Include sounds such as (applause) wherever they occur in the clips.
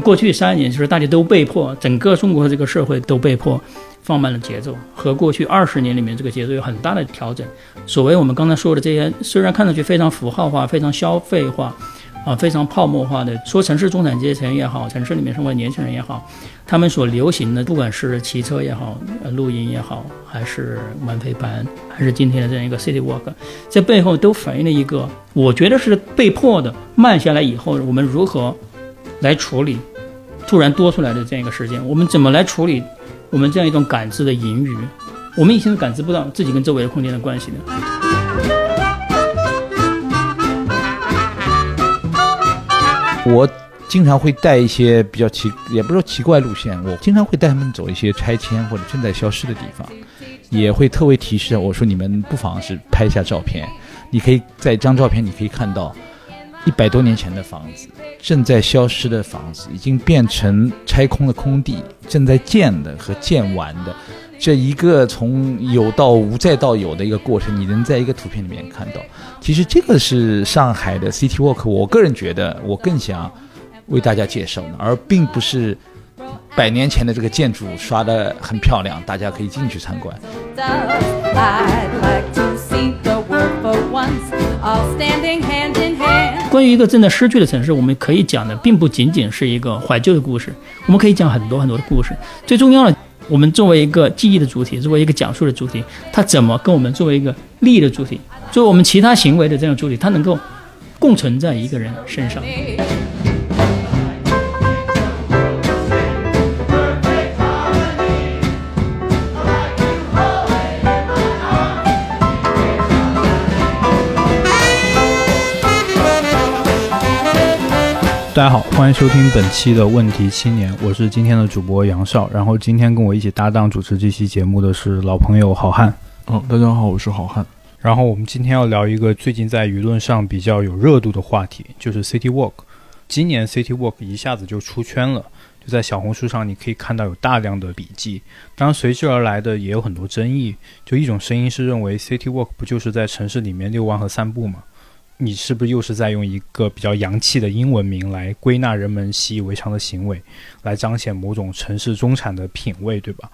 过去三年就是大家都被迫，整个中国这个社会都被迫放慢了节奏，和过去二十年里面这个节奏有很大的调整。所谓我们刚才说的这些，虽然看上去非常符号化、非常消费化。啊，非常泡沫化的说，城市中产阶层也好，城市里面生活年轻人也好，他们所流行的，不管是骑车也好，露营也好，还是玩飞盘，还是今天的这样一个 city walk，在背后都反映了一个，我觉得是被迫的慢下来以后，我们如何来处理突然多出来的这样一个时间，我们怎么来处理我们这样一种感知的盈余，我们以前是感知不到自己跟周围的空间的关系的。我经常会带一些比较奇，也不是说奇怪路线，我经常会带他们走一些拆迁或者正在消失的地方，也会特为提示我说你们不妨是拍一下照片，你可以在一张照片你可以看到一百多年前的房子，正在消失的房子，已经变成拆空的空地，正在建的和建完的。这一个从有到无再到有的一个过程，你能在一个图片里面看到。其实这个是上海的 City Walk，我个人觉得我更想为大家介绍的，而并不是百年前的这个建筑刷的很漂亮，大家可以进去参观。关于一个正在失去的城市，我们可以讲的并不仅仅是一个怀旧的故事，我们可以讲很多很多的故事。最重要的。我们作为一个记忆的主体，作为一个讲述的主体，它怎么跟我们作为一个利益的主体，作为我们其他行为的这样主体，它能够共存在一个人身上？大家好，欢迎收听本期的问题青年，我是今天的主播杨少。然后今天跟我一起搭档主持这期节目的是老朋友好汉。嗯，大家好，我是好汉。然后我们今天要聊一个最近在舆论上比较有热度的话题，就是 City Walk。今年 City Walk 一下子就出圈了，就在小红书上你可以看到有大量的笔记。当然随之而来的也有很多争议，就一种声音是认为 City Walk 不就是在城市里面遛弯和散步吗？你是不是又是在用一个比较洋气的英文名来归纳人们习以为常的行为，来彰显某种城市中产的品味，对吧？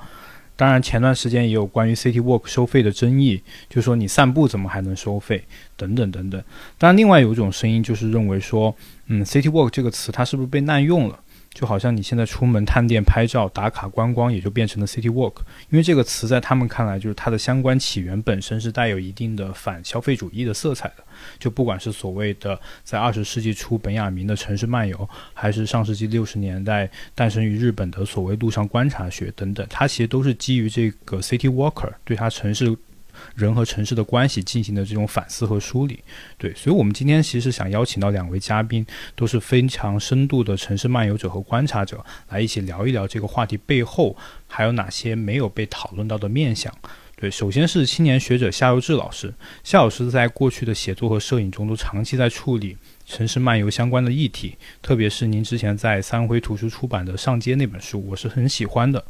当然，前段时间也有关于 City Walk 收费的争议，就说你散步怎么还能收费，等等等等。当然，另外有一种声音就是认为说，嗯，City Walk 这个词它是不是被滥用了？就好像你现在出门探店、拍照、打卡、观光，也就变成了 city walk。因为这个词在他们看来，就是它的相关起源本身是带有一定的反消费主义的色彩的。就不管是所谓的在二十世纪初本雅明的城市漫游，还是上世纪六十年代诞生于日本的所谓路上观察学等等，它其实都是基于这个 city walker 对它城市。人和城市的关系进行的这种反思和梳理，对，所以，我们今天其实想邀请到两位嘉宾，都是非常深度的城市漫游者和观察者，来一起聊一聊这个话题背后还有哪些没有被讨论到的面相。对，首先是青年学者夏佑志老师，夏老师在过去的写作和摄影中都长期在处理城市漫游相关的议题，特别是您之前在三辉图书出版的《上街》那本书，我是很喜欢的。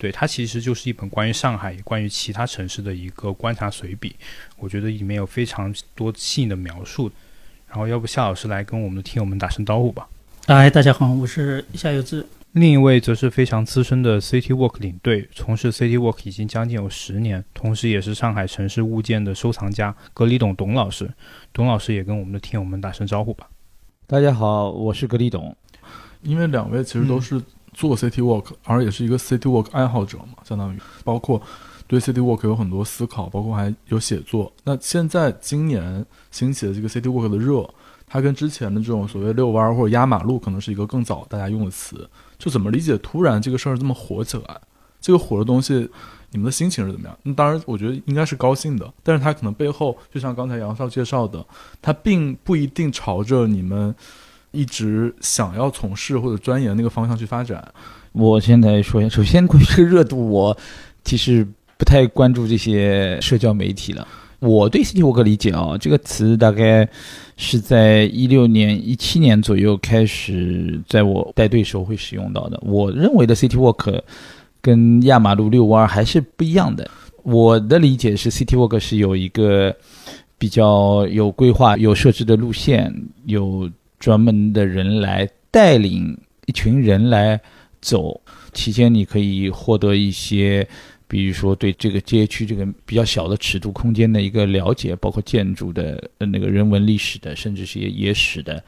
对，它其实就是一本关于上海、关于其他城市的一个观察随笔。我觉得里面有非常多细腻的描述。然后，要不夏老师来跟我们的听友们打声招呼吧。哎，大家好，我是夏有志。另一位则是非常资深的 City Walk 领队，从事 City Walk 已经将近有十年，同时也是上海城市物件的收藏家格里董董老师。董老师也跟我们的听友们打声招呼吧。大家好，我是格里董。因为两位其实都是。做 City Walk，而也是一个 City Walk 爱好者嘛，相当于包括对 City Walk 有很多思考，包括还有写作。那现在今年兴起的这个 City Walk 的热，它跟之前的这种所谓遛弯或者压马路，可能是一个更早大家用的词。就怎么理解突然这个事儿这么火起来？这个火的东西，你们的心情是怎么样？那当然，我觉得应该是高兴的。但是它可能背后，就像刚才杨少介绍的，它并不一定朝着你们。一直想要从事或者钻研那个方向去发展。我现在说一下，首先关于这个热度，我其实不太关注这些社交媒体了。我对 City Walk 理解啊，这个词大概是在一六年、一七年左右开始在我带队时候会使用到的。我认为的 City Walk 跟亚马路遛弯还是不一样的。我的理解是，City Walk 是有一个比较有规划、有设置的路线，有。专门的人来带领一群人来走，期间你可以获得一些，比如说对这个街区这个比较小的尺度空间的一个了解，包括建筑的、那个人文历史的，甚至是野野史的，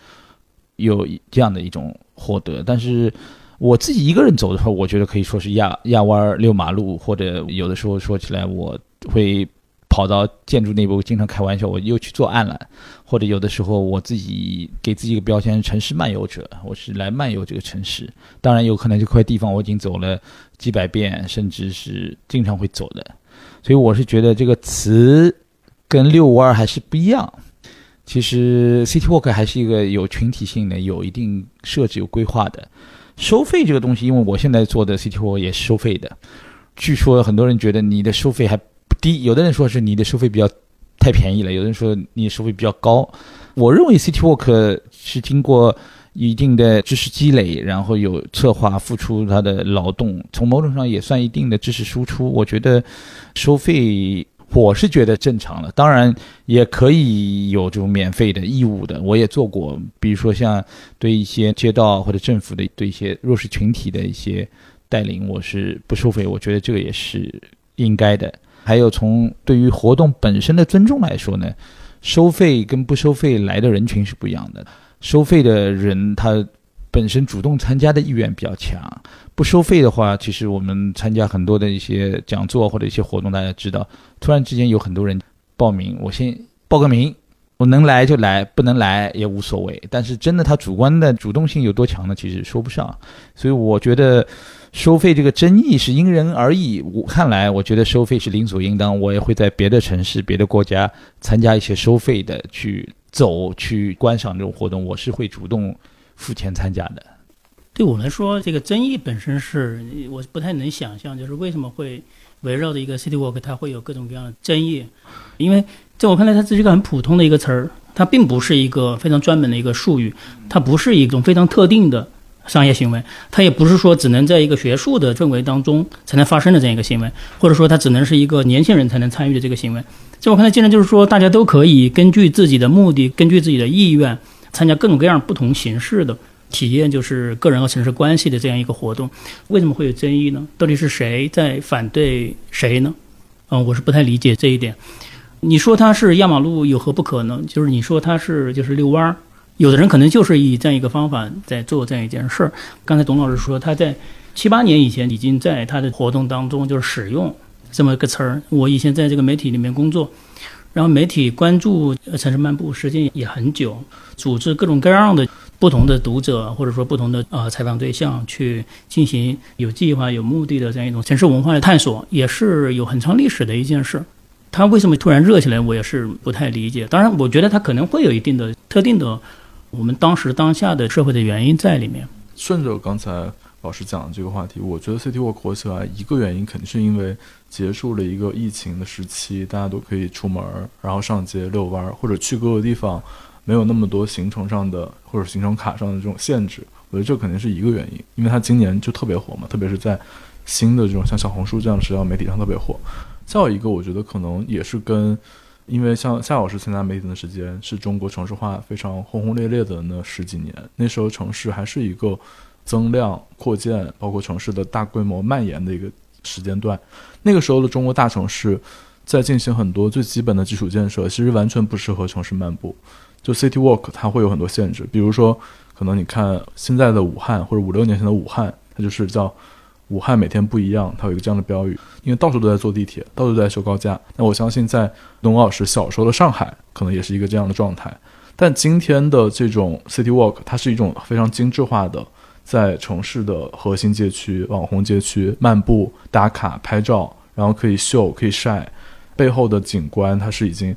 有这样的一种获得。但是我自己一个人走的时候，我觉得可以说是压压弯儿溜马路，或者有的时候说起来我会。跑到建筑内部，经常开玩笑，我又去做案了，或者有的时候我自己给自己一个标签，城市漫游者，我是来漫游这个城市。当然，有可能这块地方我已经走了几百遍，甚至是经常会走的。所以我是觉得这个词跟遛弯儿还是不一样。其实 City Walk 还是一个有群体性的、有一定设置、有规划的。收费这个东西，因为我现在做的 City Walk 也是收费的。据说很多人觉得你的收费还。低，有的人说是你的收费比较太便宜了，有的人说你收费比较高。我认为 City Walk 是经过一定的知识积累，然后有策划付出他的劳动，从某种上也算一定的知识输出。我觉得收费我是觉得正常了，当然也可以有这种免费的义务的，我也做过，比如说像对一些街道或者政府的对一些弱势群体的一些带领，我是不收费，我觉得这个也是应该的。还有从对于活动本身的尊重来说呢，收费跟不收费来的人群是不一样的。收费的人他本身主动参加的意愿比较强，不收费的话，其实我们参加很多的一些讲座或者一些活动，大家知道，突然之间有很多人报名，我先报个名，我能来就来，不能来也无所谓。但是真的他主观的主动性有多强呢？其实说不上。所以我觉得。收费这个争议是因人而异，我看来，我觉得收费是理所应当。我也会在别的城市、别的国家参加一些收费的，去走、去观赏这种活动，我是会主动付钱参加的。对我来说，这个争议本身是我不太能想象，就是为什么会围绕着一个 City Walk，它会有各种各样的争议。因为在我看来，它是一个很普通的一个词儿，它并不是一个非常专门的一个术语，它不是一种非常特定的。商业行为，它也不是说只能在一个学术的氛围当中才能发生的这样一个行为，或者说它只能是一个年轻人才能参与的这个行为。在我看来，既然就是说大家都可以根据自己的目的、根据自己的意愿参加各种各样不同形式的体验，就是个人和城市关系的这样一个活动，为什么会有争议呢？到底是谁在反对谁呢？嗯，我是不太理解这一点。你说它是压马路有何不可呢？就是你说它是就是遛弯儿。有的人可能就是以这样一个方法在做这样一件事儿。刚才董老师说，他在七八年以前已经在他的活动当中就是使用这么个词儿。我以前在这个媒体里面工作，然后媒体关注城市漫步时间也很久，组织各种各样的不同的读者或者说不同的呃采访对象去进行有计划、有目的的这样一种城市文化的探索，也是有很长历史的一件事。他为什么突然热起来，我也是不太理解。当然，我觉得他可能会有一定的特定的。我们当时当下的社会的原因在里面。顺着刚才老师讲的这个话题，我觉得 City Walk 火起来一个原因肯定是因为结束了一个疫情的时期，大家都可以出门，然后上街遛弯，或者去各个地方，没有那么多行程上的或者行程卡上的这种限制。我觉得这肯定是一个原因，因为它今年就特别火嘛，特别是在新的这种像小红书这样的社交媒体上特别火。再有一个，我觉得可能也是跟。因为像夏老师参加媒体的时间是中国城市化非常轰轰烈烈的那十几年，那时候城市还是一个增量扩建，包括城市的大规模蔓延的一个时间段。那个时候的中国大城市在进行很多最基本的基础建设，其实完全不适合城市漫步。就 City Walk 它会有很多限制，比如说，可能你看现在的武汉或者五六年前的武汉，它就是叫。武汉每天不一样，它有一个这样的标语，因为到处都在坐地铁，到处都在修高架。那我相信，在董老师小时候的上海，可能也是一个这样的状态。但今天的这种 City Walk，它是一种非常精致化的，在城市的核心街区、网红街区漫步、打卡、拍照，然后可以秀、可以晒，背后的景观它是已经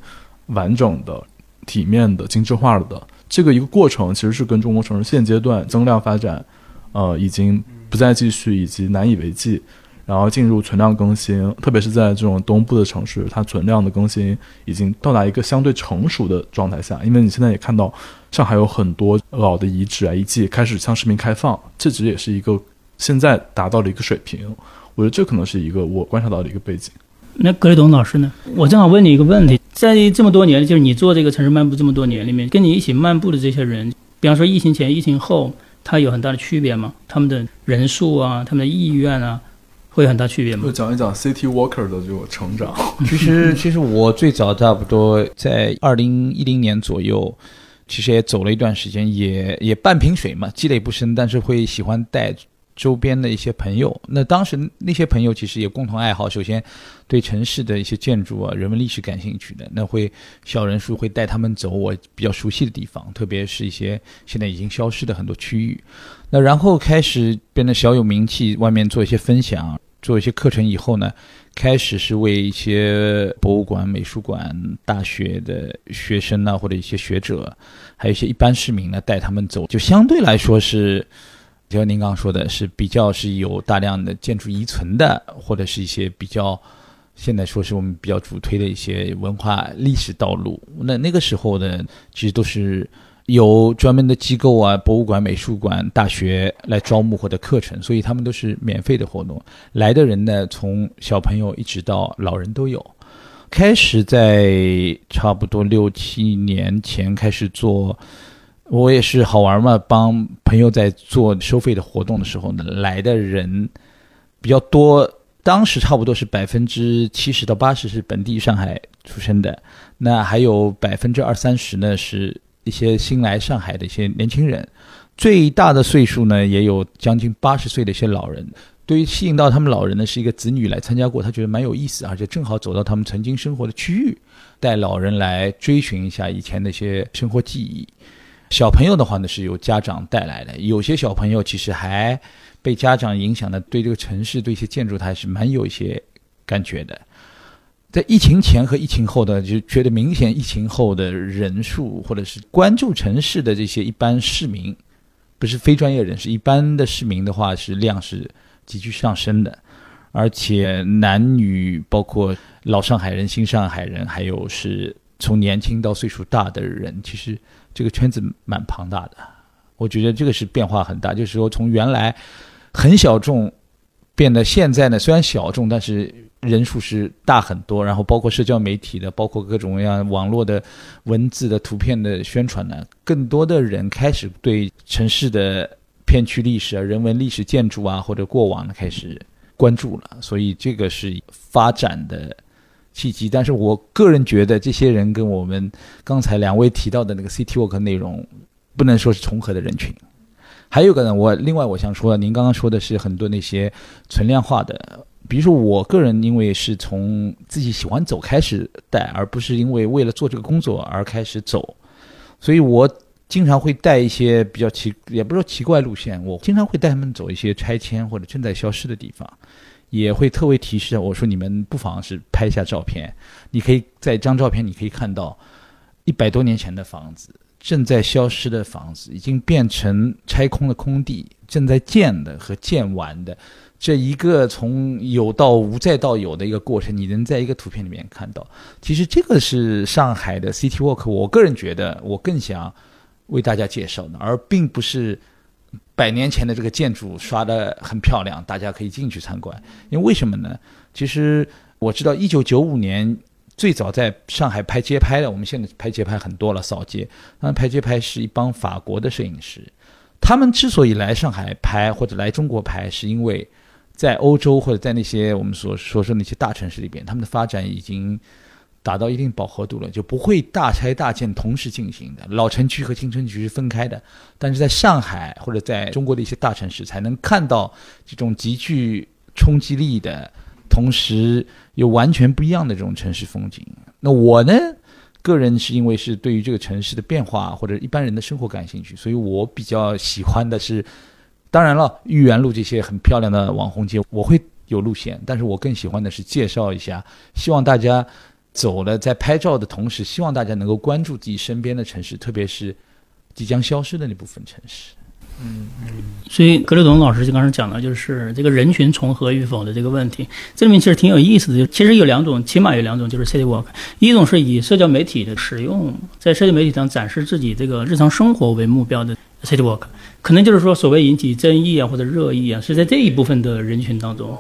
完整的、体面的、精致化了的。这个一个过程，其实是跟中国城市现阶段增量发展，呃，已经。不再继续以及难以为继，然后进入存量更新，特别是在这种东部的城市，它存量的更新已经到达一个相对成熟的状态下。因为你现在也看到，上海有很多老的遗址啊遗迹开始向市民开放，这只也是一个现在达到了一个水平。我觉得这可能是一个我观察到的一个背景。那格雷董老师呢？我正好问你一个问题，在这么多年，就是你做这个城市漫步这么多年里面，跟你一起漫步的这些人，比方说疫情前、疫情后。它有很大的区别吗？他们的人数啊，他们的意愿啊，会有很大区别吗就？讲一讲 City Walker 的这个成长。(laughs) 其实，其实我最早差不多在二零一零年左右，其实也走了一段时间，也也半瓶水嘛，积累不深，但是会喜欢带周边的一些朋友。那当时那些朋友其实也共同爱好，首先对城市的一些建筑啊、人文历史感兴趣的，那会小人数会带他们走我比较熟悉的地方，特别是一些现在已经消失的很多区域。那然后开始变得小有名气，外面做一些分享，做一些课程以后呢，开始是为一些博物馆、美术馆、大学的学生呢，或者一些学者，还有一些一般市民呢，带他们走，就相对来说是，就像您刚刚说的，是比较是有大量的建筑遗存的，或者是一些比较。现在说是我们比较主推的一些文化历史道路，那那个时候呢，其实都是有专门的机构啊，博物馆、美术馆、大学来招募或者课程，所以他们都是免费的活动。来的人呢，从小朋友一直到老人都有。开始在差不多六七年前开始做，我也是好玩嘛，帮朋友在做收费的活动的时候呢，来的人比较多。当时差不多是百分之七十到八十是本地上海出生的，那还有百分之二三十呢是一些新来上海的一些年轻人，最大的岁数呢也有将近八十岁的一些老人。对于吸引到他们老人呢，是一个子女来参加过，他觉得蛮有意思，而且正好走到他们曾经生活的区域，带老人来追寻一下以前的一些生活记忆。小朋友的话呢，是由家长带来的，有些小朋友其实还被家长影响的，对这个城市、对一些建筑，他还是蛮有一些感觉的。在疫情前和疫情后的，就觉得明显疫情后的人数或者是关注城市的这些一般市民，不是非专业人士，一般的市民的话是量是急剧上升的，而且男女包括老上海人、新上海人，还有是从年轻到岁数大的人，其实这个圈子蛮庞大的。我觉得这个是变化很大，就是说从原来很小众变得现在呢，虽然小众，但是人数是大很多。然后包括社交媒体的，包括各种各样网络的文字的、图片的宣传呢，更多的人开始对城市的片区历史啊、人文历史建筑啊或者过往呢开始关注了，所以这个是发展的契机。但是我个人觉得，这些人跟我们刚才两位提到的那个 City Walk 内容。不能说是重合的人群。还有个呢，我另外我想说，您刚刚说的是很多那些存量化的，比如说我个人因为是从自己喜欢走开始带，而不是因为为了做这个工作而开始走，所以我经常会带一些比较奇，也不是说奇怪路线，我经常会带他们走一些拆迁或者正在消失的地方，也会特为提示我说你们不妨是拍一下照片，你可以在一张照片你可以看到一百多年前的房子。正在消失的房子，已经变成拆空的空地，正在建的和建完的，这一个从有到无再到有的一个过程，你能在一个图片里面看到。其实这个是上海的 City Walk，我个人觉得我更想为大家介绍的，而并不是百年前的这个建筑刷的很漂亮，大家可以进去参观。因为为什么呢？其实我知道，一九九五年。最早在上海拍街拍的，我们现在拍街拍很多了，扫街。那拍街拍是一帮法国的摄影师，他们之所以来上海拍或者来中国拍，是因为在欧洲或者在那些我们所说说那些大城市里边，他们的发展已经达到一定饱和度了，就不会大拆大建同时进行的。老城区和新城区是分开的，但是在上海或者在中国的一些大城市，才能看到这种极具冲击力的。同时又完全不一样的这种城市风景。那我呢，个人是因为是对于这个城市的变化或者一般人的生活感兴趣，所以我比较喜欢的是，当然了，豫园路这些很漂亮的网红街我会有路线，但是我更喜欢的是介绍一下，希望大家走了在拍照的同时，希望大家能够关注自己身边的城市，特别是即将消失的那部分城市。嗯嗯，所以格雷董老师就刚才讲了，就是这个人群重合与否的这个问题，这里面其实挺有意思的。就其实有两种，起码有两种，就是 City Walk，一种是以社交媒体的使用，在社交媒体上展示自己这个日常生活为目标的 City Walk，可能就是说所谓引起争议啊或者热议啊，是在这一部分的人群当中。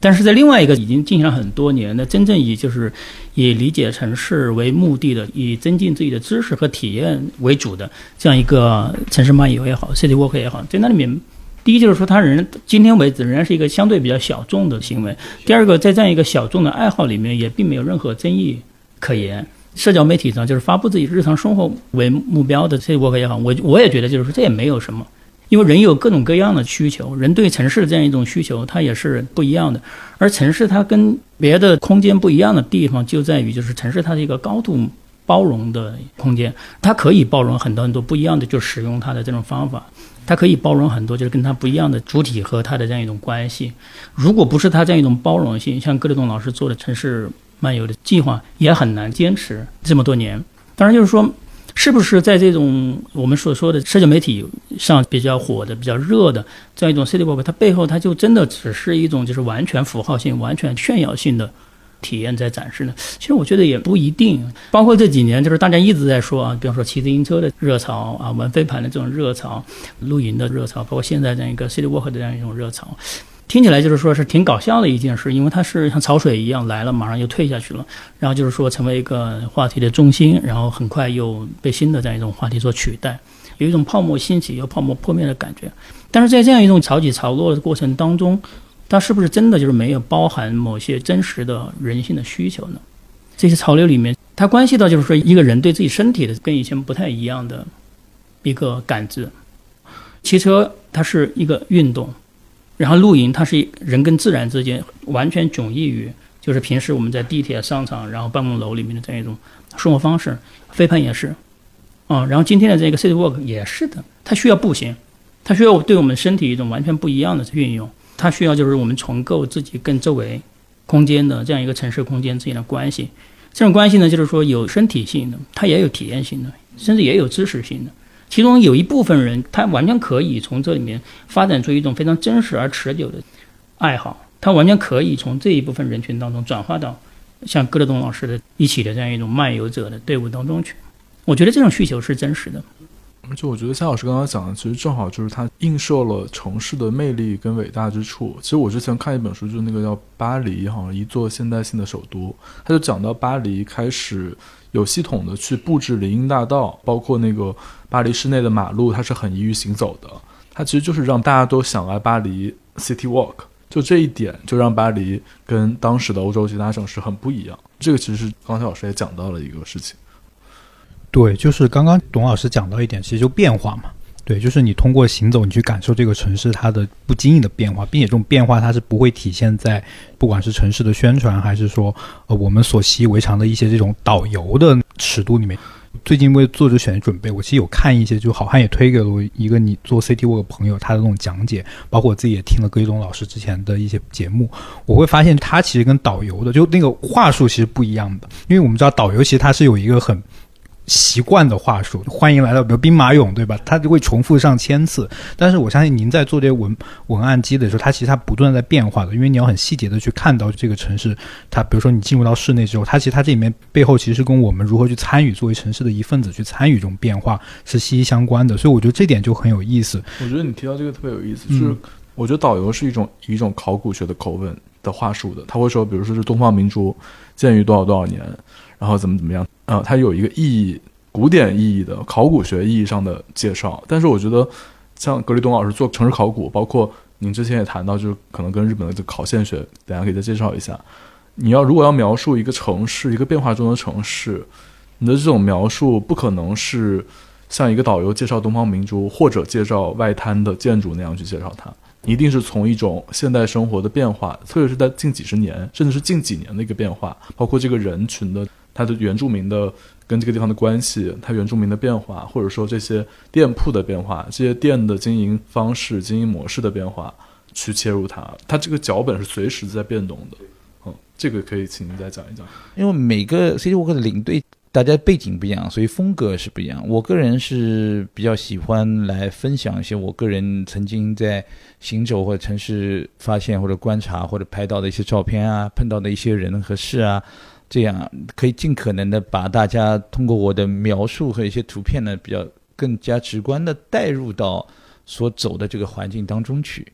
但是在另外一个已经进行了很多年的真正以就是以理解城市为目的的，以增进自己的知识和体验为主的这样一个城市漫游也好，City Walk 也好，在那里面。第一就是说，他人今天为止仍然是一个相对比较小众的行为。第二个，在这样一个小众的爱好里面，也并没有任何争议可言。社交媒体上就是发布自己日常生活为目标的 City Walk 也好，我我也觉得就是说这也没有什么，因为人有各种各样的需求，人对城市的这样一种需求，它也是不一样的。而城市它跟别的空间不一样的地方，就在于就是城市它是一个高度包容的空间，它可以包容很多很多不一样的，就使用它的这种方法。它可以包容很多，就是跟它不一样的主体和它的这样一种关系。如果不是它这样一种包容性，像格雷东老师做的城市漫游的计划，也很难坚持这么多年。当然，就是说，是不是在这种我们所说的社交媒体上比较火的、比较热的这样一种 City Walk，它背后它就真的只是一种就是完全符号性、完全炫耀性的？体验在展示呢，其实我觉得也不一定。包括这几年，就是大家一直在说啊，比方说骑自行车的热潮啊，玩飞盘的这种热潮，露营的热潮，包括现在这样一个 City Walk 的这样一种热潮，听起来就是说是挺搞笑的一件事，因为它是像潮水一样来了，马上又退下去了，然后就是说成为一个话题的中心，然后很快又被新的这样一种话题所取代，有一种泡沫兴起又泡沫破灭的感觉。但是在这样一种潮起潮落的过程当中。它是不是真的就是没有包含某些真实的人性的需求呢？这些潮流里面，它关系到就是说一个人对自己身体的跟以前不太一样的一个感知。骑车它是一个运动，然后露营它是人跟自然之间完全迥异于就是平时我们在地铁、商场、然后办公楼里面的这样一种生活方式。飞盘也是，啊，然后今天的这个 City Walk 也是的，它需要步行，它需要对我们身体一种完全不一样的运用。它需要就是我们重构自己跟周围空间的这样一个城市空间之间的关系，这种关系呢，就是说有身体性的，它也有体验性的，甚至也有知识性的。其中有一部分人，他完全可以从这里面发展出一种非常真实而持久的爱好，他完全可以从这一部分人群当中转化到像戈德东老师的一起的这样一种漫游者的队伍当中去。我觉得这种需求是真实的。而且我觉得夏老师刚刚讲的，其实正好就是他映射了城市的魅力跟伟大之处。其实我之前看一本书，就是那个叫《巴黎》，好像一座现代性的首都，他就讲到巴黎开始有系统的去布置林荫大道，包括那个巴黎市内的马路，它是很易于行走的。它其实就是让大家都想来巴黎 City Walk，就这一点就让巴黎跟当时的欧洲其他城市很不一样。这个其实是刚才老师也讲到了一个事情。对，就是刚刚董老师讲到一点，其实就变化嘛。对，就是你通过行走，你去感受这个城市它的不经意的变化，并且这种变化它是不会体现在不管是城市的宣传，还是说呃我们所习以为常的一些这种导游的尺度里面。最近为作者选的准备，我其实有看一些，就好汉也推给了我一个你做 CT Walk 朋友他的那种讲解，包括我自己也听了葛一东老师之前的一些节目，我会发现他其实跟导游的就那个话术其实不一样的，因为我们知道导游其实他是有一个很。习惯的话术，欢迎来到，比如兵马俑，对吧？它就会重复上千次。但是我相信您在做这些文文案机的时候，它其实它不断在变化的，因为你要很细节的去看到这个城市。它比如说你进入到室内之后，它其实它这里面背后其实跟我们如何去参与作为城市的一份子去参与这种变化是息息相关的。所以我觉得这点就很有意思。我觉得你提到这个特别有意思，就是我觉得导游是一种一种考古学的口吻的话术的，他会说，比如说是东方明珠建于多少多少年。然后怎么怎么样？呃，它有一个意义，古典意义的考古学意义上的介绍。但是我觉得，像格里东老师做城市考古，包括您之前也谈到，就是可能跟日本的考现学，等下可以再介绍一下。你要如果要描述一个城市，一个变化中的城市，你的这种描述不可能是像一个导游介绍东方明珠或者介绍外滩的建筑那样去介绍它。一定是从一种现代生活的变化，特别是在近几十年，甚至是近几年的一个变化，包括这个人群的。它的原住民的跟这个地方的关系，它原住民的变化，或者说这些店铺的变化，这些店的经营方式、经营模式的变化，去切入它，它这个脚本是随时在变动的。嗯，这个可以请您再讲一讲。因为每个 City Walk 的领队，大家背景不一样，所以风格是不一样。我个人是比较喜欢来分享一些我个人曾经在行走或者城市发现或者观察或者拍到的一些照片啊，碰到的一些人和事啊。这样可以尽可能的把大家通过我的描述和一些图片呢，比较更加直观的带入到所走的这个环境当中去。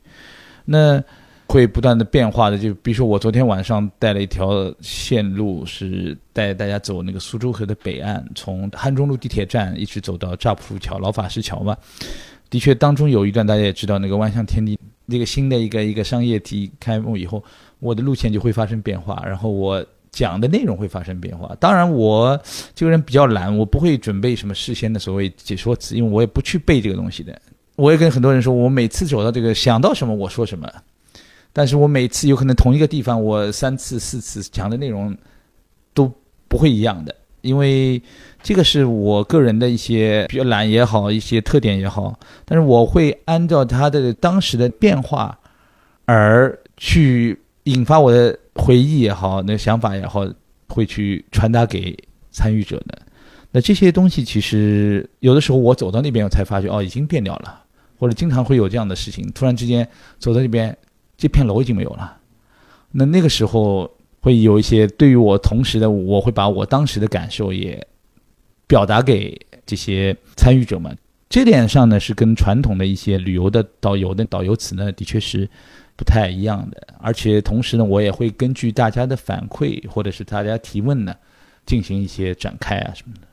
那会不断的变化的。就比如说我昨天晚上带了一条线路，是带大家走那个苏州河的北岸，从汉中路地铁站一直走到乍浦桥、老法师桥嘛。的确，当中有一段大家也知道，那个万象天地那个新的一个一个商业体开幕以后，我的路线就会发生变化，然后我。讲的内容会发生变化。当然，我这个人比较懒，我不会准备什么事先的所谓解说词，因为我也不去背这个东西的。我也跟很多人说，我每次走到这个想到什么我说什么，但是我每次有可能同一个地方，我三次四次讲的内容都不会一样的，因为这个是我个人的一些比较懒也好，一些特点也好。但是我会按照他的当时的变化而去引发我的。回忆也好，那想法也好，会去传达给参与者的。那这些东西其实有的时候我走到那边，我才发觉哦，已经变掉了，或者经常会有这样的事情。突然之间走到那边，这片楼已经没有了。那那个时候会有一些对于我同时的，我会把我当时的感受也表达给这些参与者们。这点上呢，是跟传统的一些旅游的导游的导游词呢，的确是。不太一样的，而且同时呢，我也会根据大家的反馈或者是大家提问呢，进行一些展开啊什么的，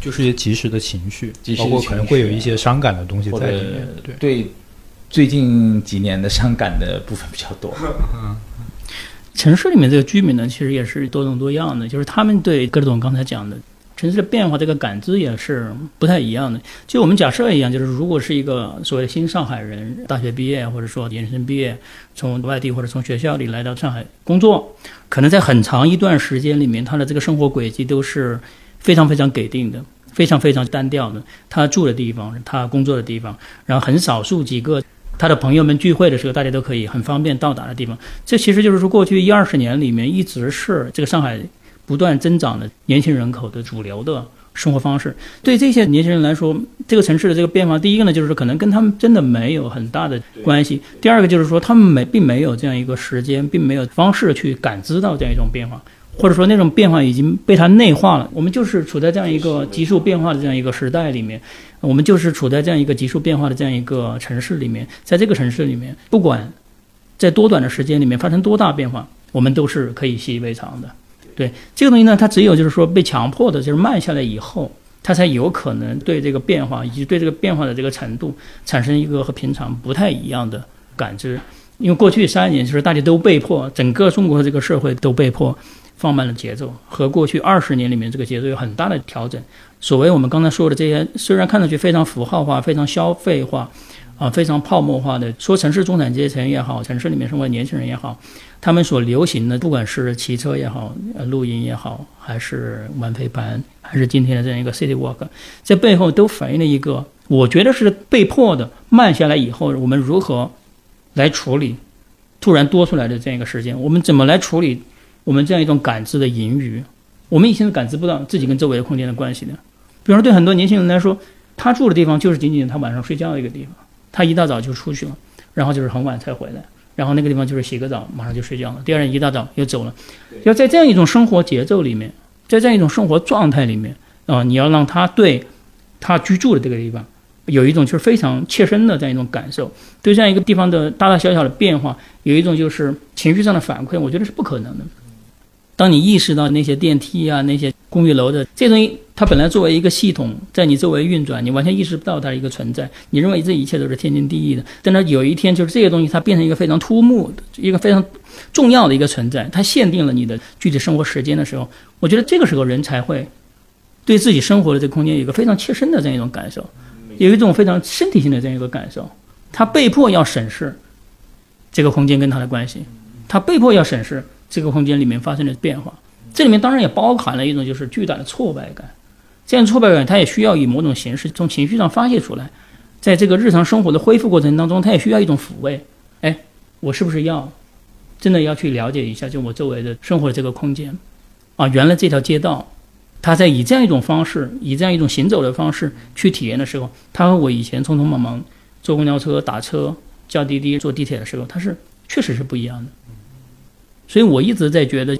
就是一些及时的情绪，包括可能会有一些伤感的东西在里面。对对，最近几年的伤感的部分比较多。(laughs) 城市里面这个居民呢，其实也是多种多样的，就是他们对葛总刚才讲的。城市的变化，这个感知也是不太一样的。就我们假设一样，就是如果是一个所谓的新上海人，大学毕业或者说研究生毕业，从外地或者从学校里来到上海工作，可能在很长一段时间里面，他的这个生活轨迹都是非常非常给定的，非常非常单调的。他住的地方，他工作的地方，然后很少数几个他的朋友们聚会的时候，大家都可以很方便到达的地方。这其实就是说，过去一二十年里面，一直是这个上海。不断增长的年轻人口的主流的生活方式，对这些年轻人来说，这个城市的这个变化，第一个呢，就是可能跟他们真的没有很大的关系；第二个就是说，他们没并没有这样一个时间，并没有方式去感知到这样一种变化，或者说那种变化已经被它内化了。我们就是处在这样一个急速变化的这样一个时代里面，我们就是处在这样一个急速变化的这样一个城市里面，在这个城市里面，不管在多短的时间里面发生多大变化，我们都是可以习以为常的。对这个东西呢，它只有就是说被强迫的，就是慢下来以后，它才有可能对这个变化以及对这个变化的这个程度产生一个和平常不太一样的感知。因为过去三年就是大家都被迫，整个中国的这个社会都被迫放慢了节奏，和过去二十年里面这个节奏有很大的调整。所谓我们刚才说的这些，虽然看上去非常符号化、非常消费化。啊，非常泡沫化的说，城市中产阶层也好，城市里面生活年轻人也好，他们所流行的，不管是骑车也好，呃，露营也好，还是玩飞盘，还是今天的这样一个 city walk，在背后都反映了一个，我觉得是被迫的慢下来以后，我们如何来处理突然多出来的这样一个时间？我们怎么来处理我们这样一种感知的盈余？我们以前是感知不到自己跟周围的空间的关系的。比方说，对很多年轻人来说，他住的地方就是仅仅他晚上睡觉的一个地方。他一大早就出去了，然后就是很晚才回来，然后那个地方就是洗个澡，马上就睡觉了。第二天一大早又走了。要在这样一种生活节奏里面，在这样一种生活状态里面啊，你要让他对他居住的这个地方有一种就是非常切身的这样一种感受，对这样一个地方的大大小小的变化有一种就是情绪上的反馈，我觉得是不可能的。当你意识到那些电梯啊，那些公寓楼的这些东西，它本来作为一个系统在你周围运转，你完全意识不到它的一个存在，你认为这一切都是天经地义的。但它有一天，就是这些东西它变成一个非常突兀的、一个非常重要的一个存在，它限定了你的具体生活时间的时候，我觉得这个时候人才会对自己生活的这个空间有一个非常切身的这样一种感受，有一种非常身体性的这样一个感受。他被迫要审视这个空间跟他的关系，他被迫要审视。这个空间里面发生的变化，这里面当然也包含了一种就是巨大的挫败感，这样挫败感它也需要以某种形式从情绪上发泄出来，在这个日常生活的恢复过程当中，它也需要一种抚慰。哎，我是不是要真的要去了解一下，就我周围的生活的这个空间啊？原来这条街道，它在以这样一种方式，以这样一种行走的方式去体验的时候，它和我以前匆匆忙忙坐公交车、打车、叫滴滴、坐地铁的时候，它是确实是不一样的。所以我一直在觉得，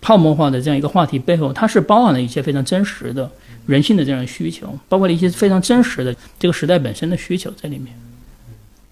泡沫化的这样一个话题背后，它是包含了一些非常真实的人性的这样的需求，包括了一些非常真实的这个时代本身的需求在里面。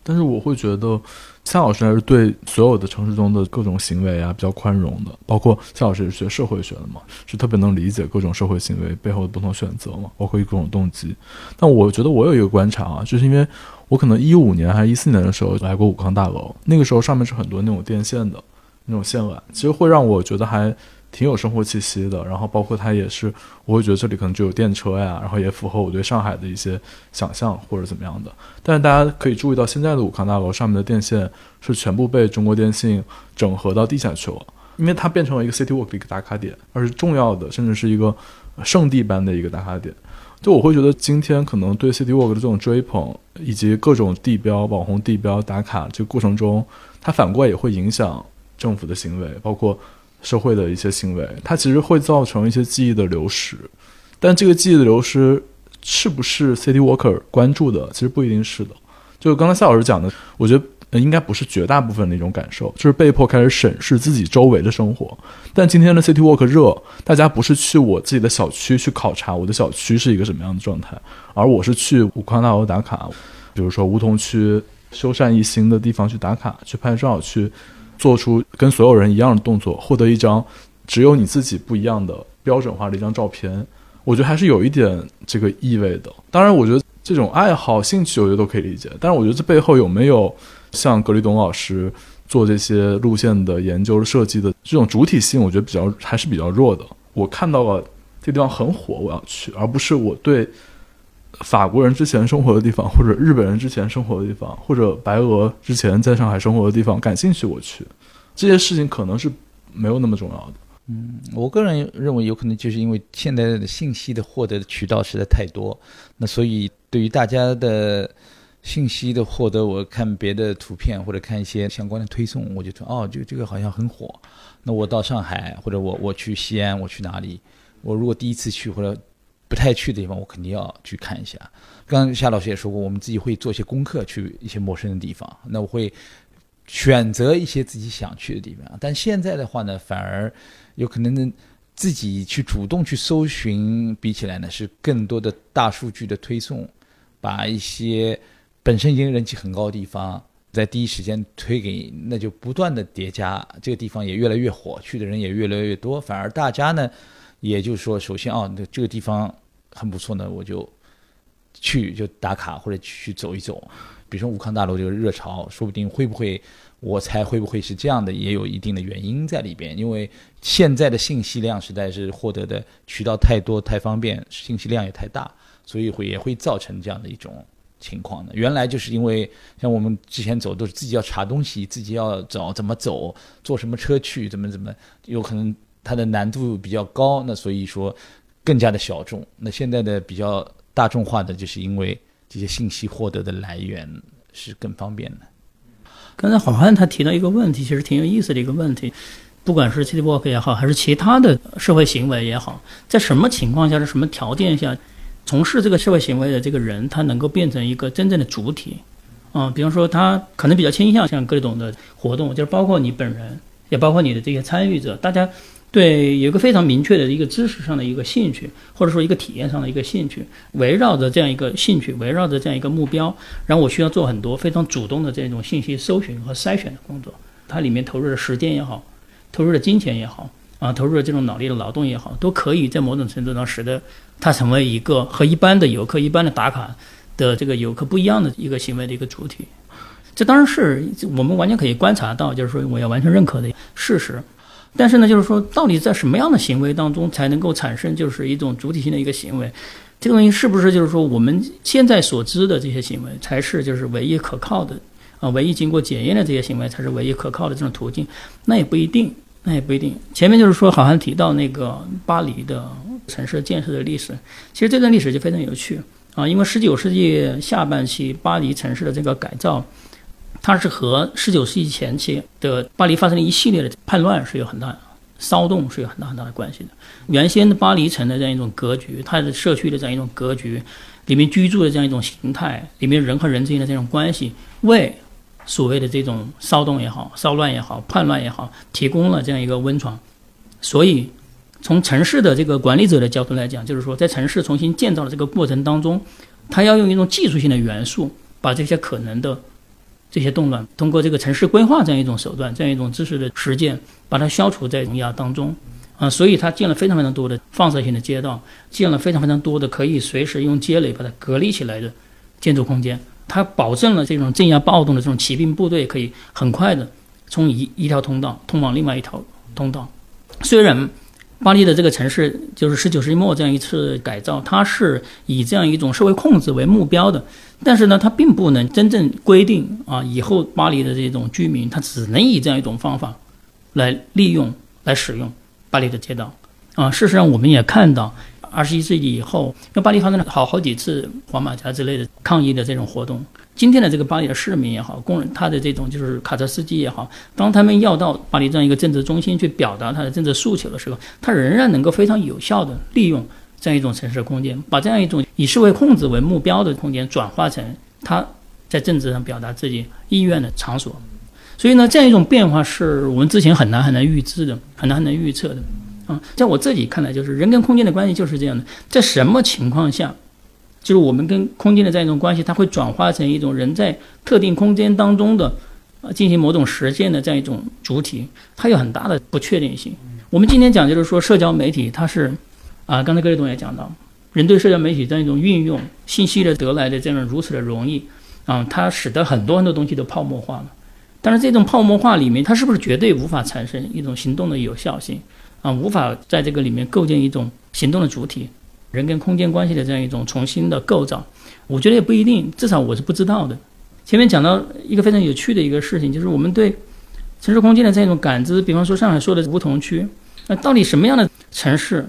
但是我会觉得，夏老师还是对所有的城市中的各种行为啊比较宽容的，包括夏老师也是学社会学的嘛，是特别能理解各种社会行为背后的不同选择嘛，包括各种动机。但我觉得我有一个观察啊，就是因为我可能一五年还是一四年的时候来过武康大楼，那个时候上面是很多那种电线的那种线缆，其实会让我觉得还。挺有生活气息的，然后包括它也是，我会觉得这里可能就有电车呀，然后也符合我对上海的一些想象或者怎么样的。但是大家可以注意到，现在的武康大楼上面的电线是全部被中国电信整合到地下去了，因为它变成了一个 City Walk 的一个打卡点，而是重要的，甚至是一个圣地般的一个打卡点。就我会觉得，今天可能对 City Walk 的这种追捧，以及各种地标、网红地标打卡这个过程中，它反过来也会影响政府的行为，包括。社会的一些行为，它其实会造成一些记忆的流失，但这个记忆的流失是不是 City Walker 关注的？其实不一定是的。就刚才夏老师讲的，我觉得应该不是绝大部分的一种感受，就是被迫开始审视自己周围的生活。但今天的 City Walk 热，大家不是去我自己的小区去考察我的小区是一个什么样的状态，而我是去武康大楼打卡，比如说梧桐区修缮一新的地方去打卡、去拍照、去。做出跟所有人一样的动作，获得一张只有你自己不一样的标准化的一张照片，我觉得还是有一点这个意味的。当然，我觉得这种爱好、兴趣，我觉得都可以理解。但是，我觉得这背后有没有像格里董老师做这些路线的研究设计的这种主体性，我觉得比较还是比较弱的。我看到了这地方很火，我要去，而不是我对。法国人之前生活的地方，或者日本人之前生活的地方，或者白俄之前在上海生活的地方，感兴趣我去，这些事情可能是没有那么重要的。嗯，我个人认为有可能就是因为现在的信息的获得的渠道实在太多，那所以对于大家的信息的获得，我看别的图片或者看一些相关的推送，我就说哦，这个这个好像很火。那我到上海或者我我去西安，我去哪里？我如果第一次去或者。不太去的地方，我肯定要去看一下。刚夏老师也说过，我们自己会做一些功课，去一些陌生的地方。那我会选择一些自己想去的地方。但现在的话呢，反而有可能自己去主动去搜寻，比起来呢，是更多的大数据的推送，把一些本身已经人气很高的地方，在第一时间推给，那就不断的叠加，这个地方也越来越火，去的人也越来越多。反而大家呢，也就是说，首先啊，那这个地方。很不错呢，我就去就打卡或者去走一走。比如说武康大楼这个热潮，说不定会不会，我猜会不会是这样的，也有一定的原因在里边。因为现在的信息量实在是获得的渠道太多太方便，信息量也太大，所以会也会造成这样的一种情况的。原来就是因为像我们之前走都是自己要查东西，自己要找怎么走，坐什么车去，怎么怎么，有可能它的难度比较高，那所以说。更加的小众。那现在的比较大众化的，就是因为这些信息获得的来源是更方便的。刚才黄汉他提到一个问题，其实挺有意思的一个问题，不管是 City Walk 也好，还是其他的社会行为也好，在什么情况下、是什么条件下，从事这个社会行为的这个人，他能够变成一个真正的主体？啊，比方说他可能比较倾向像各种的活动，就是包括你本人，也包括你的这些参与者，大家。对，有一个非常明确的一个知识上的一个兴趣，或者说一个体验上的一个兴趣，围绕着这样一个兴趣，围绕着这样一个目标，然后我需要做很多非常主动的这种信息搜寻和筛选的工作。它里面投入的时间也好，投入的金钱也好，啊，投入的这种脑力的劳动也好，都可以在某种程度上使得它成为一个和一般的游客、一般的打卡的这个游客不一样的一个行为的一个主体。这当然是我们完全可以观察到，就是说我要完全认可的事实。但是呢，就是说，到底在什么样的行为当中才能够产生就是一种主体性的一个行为？这个东西是不是就是说我们现在所知的这些行为才是就是唯一可靠的啊？唯一经过检验的这些行为才是唯一可靠的这种途径？那也不一定，那也不一定。前面就是说，好像提到那个巴黎的城市建设的历史，其实这段历史就非常有趣啊，因为十九世纪下半期巴黎城市的这个改造。它是和十九世纪前期的巴黎发生的一系列的叛乱是有很大骚动，是有很大很大的关系的。原先的巴黎城的这样一种格局，它的社区的这样一种格局，里面居住的这样一种形态，里面人和人之间的这种关系，为所谓的这种骚动也好、骚乱也好、叛乱也好，提供了这样一个温床。所以，从城市的这个管理者的角度来讲，就是说，在城市重新建造的这个过程当中，他要用一种技术性的元素，把这些可能的。这些动乱，通过这个城市规划这样一种手段，这样一种知识的实践，把它消除在萌芽当中。啊，所以他建了非常非常多的放射性的街道，建了非常非常多的可以随时用街垒把它隔离起来的建筑空间。它保证了这种镇压暴动的这种骑兵部队可以很快的从一一条通道通往另外一条通道。虽然巴黎的这个城市就是十九世纪末这样一次改造，它是以这样一种社会控制为目标的，但是呢，它并不能真正规定啊，以后巴黎的这种居民他只能以这样一种方法来利用来使用。巴黎的街道，啊，事实上我们也看到，二十一世纪以后，因为巴黎发生了好好几次黄马甲之类的抗议的这种活动。今天的这个巴黎的市民也好，工人他的这种就是卡车司机也好，当他们要到巴黎这样一个政治中心去表达他的政治诉求的时候，他仍然能够非常有效的利用这样一种城市空间，把这样一种以社会控制为目标的空间转化成他在政治上表达自己意愿的场所。所以呢，这样一种变化是我们之前很难很难预知的，很难很难预测的，啊，在我自己看来，就是人跟空间的关系就是这样的，在什么情况下，就是我们跟空间的这样一种关系，它会转化成一种人在特定空间当中的，呃，进行某种实践的这样一种主体，它有很大的不确定性。我们今天讲就是说，社交媒体它是，啊，刚才各位同学讲到，人对社交媒体这样一种运用信息的得来的这样如此的容易，啊，它使得很多很多东西都泡沫化了。但是这种泡沫化里面，它是不是绝对无法产生一种行动的有效性啊？无法在这个里面构建一种行动的主体，人跟空间关系的这样一种重新的构造？我觉得也不一定，至少我是不知道的。前面讲到一个非常有趣的一个事情，就是我们对城市空间的这种感知，比方说上海说的梧桐区，那到底什么样的城市，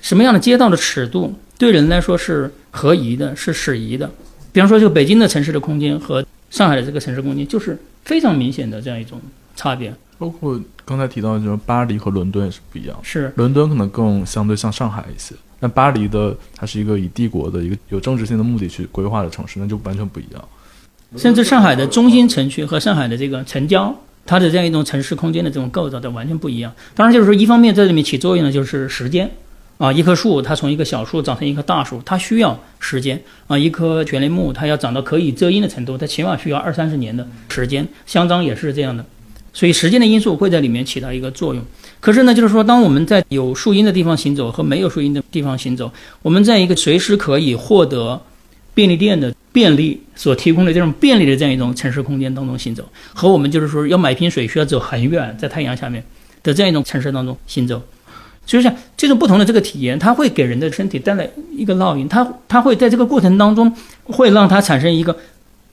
什么样的街道的尺度对人来说是合宜的，是适宜的？比方说，这个北京的城市的空间和上海的这个城市空间，就是。非常明显的这样一种差别，包括刚才提到的，就是巴黎和伦敦也是不一样。是伦敦可能更相对像上海一些，但巴黎的它是一个以帝国的一个有政治性的目的去规划的城市，那就完全不一样。甚至上海的中心城区和上海的这个城郊，它的这样一种城市空间的这种构造都完全不一样。当然，就是说一方面在里面起作用的就是时间。啊，一棵树它从一个小树长成一棵大树，它需要时间啊。一棵悬铃木它要长到可以遮阴的程度，它起码需要二三十年的时间。香樟也是这样的，所以时间的因素会在里面起到一个作用。可是呢，就是说，当我们在有树荫的地方行走和没有树荫的地方行走，我们在一个随时可以获得便利店的便利所提供的这种便利的这样一种城市空间当中行走，和我们就是说要买瓶水需要走很远，在太阳下面的这样一种城市当中行走。就是像这种不同的这个体验，它会给人的身体带来一个烙印，它它会在这个过程当中，会让它产生一个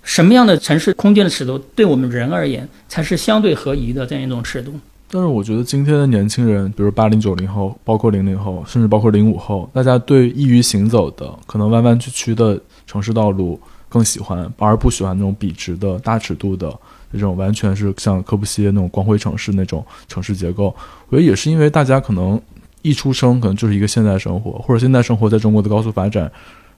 什么样的城市空间的尺度，对我们人而言才是相对合宜的这样一种尺度。但是我觉得今天的年轻人，比如八零九零后，包括零零后，甚至包括零五后，大家对易于行走的、可能弯弯曲曲的城市道路更喜欢，而不喜欢那种笔直的大尺度的。这种完全是像科布西耶那种光辉城市那种城市结构，我觉得也是因为大家可能一出生可能就是一个现代生活，或者现代生活在中国的高速发展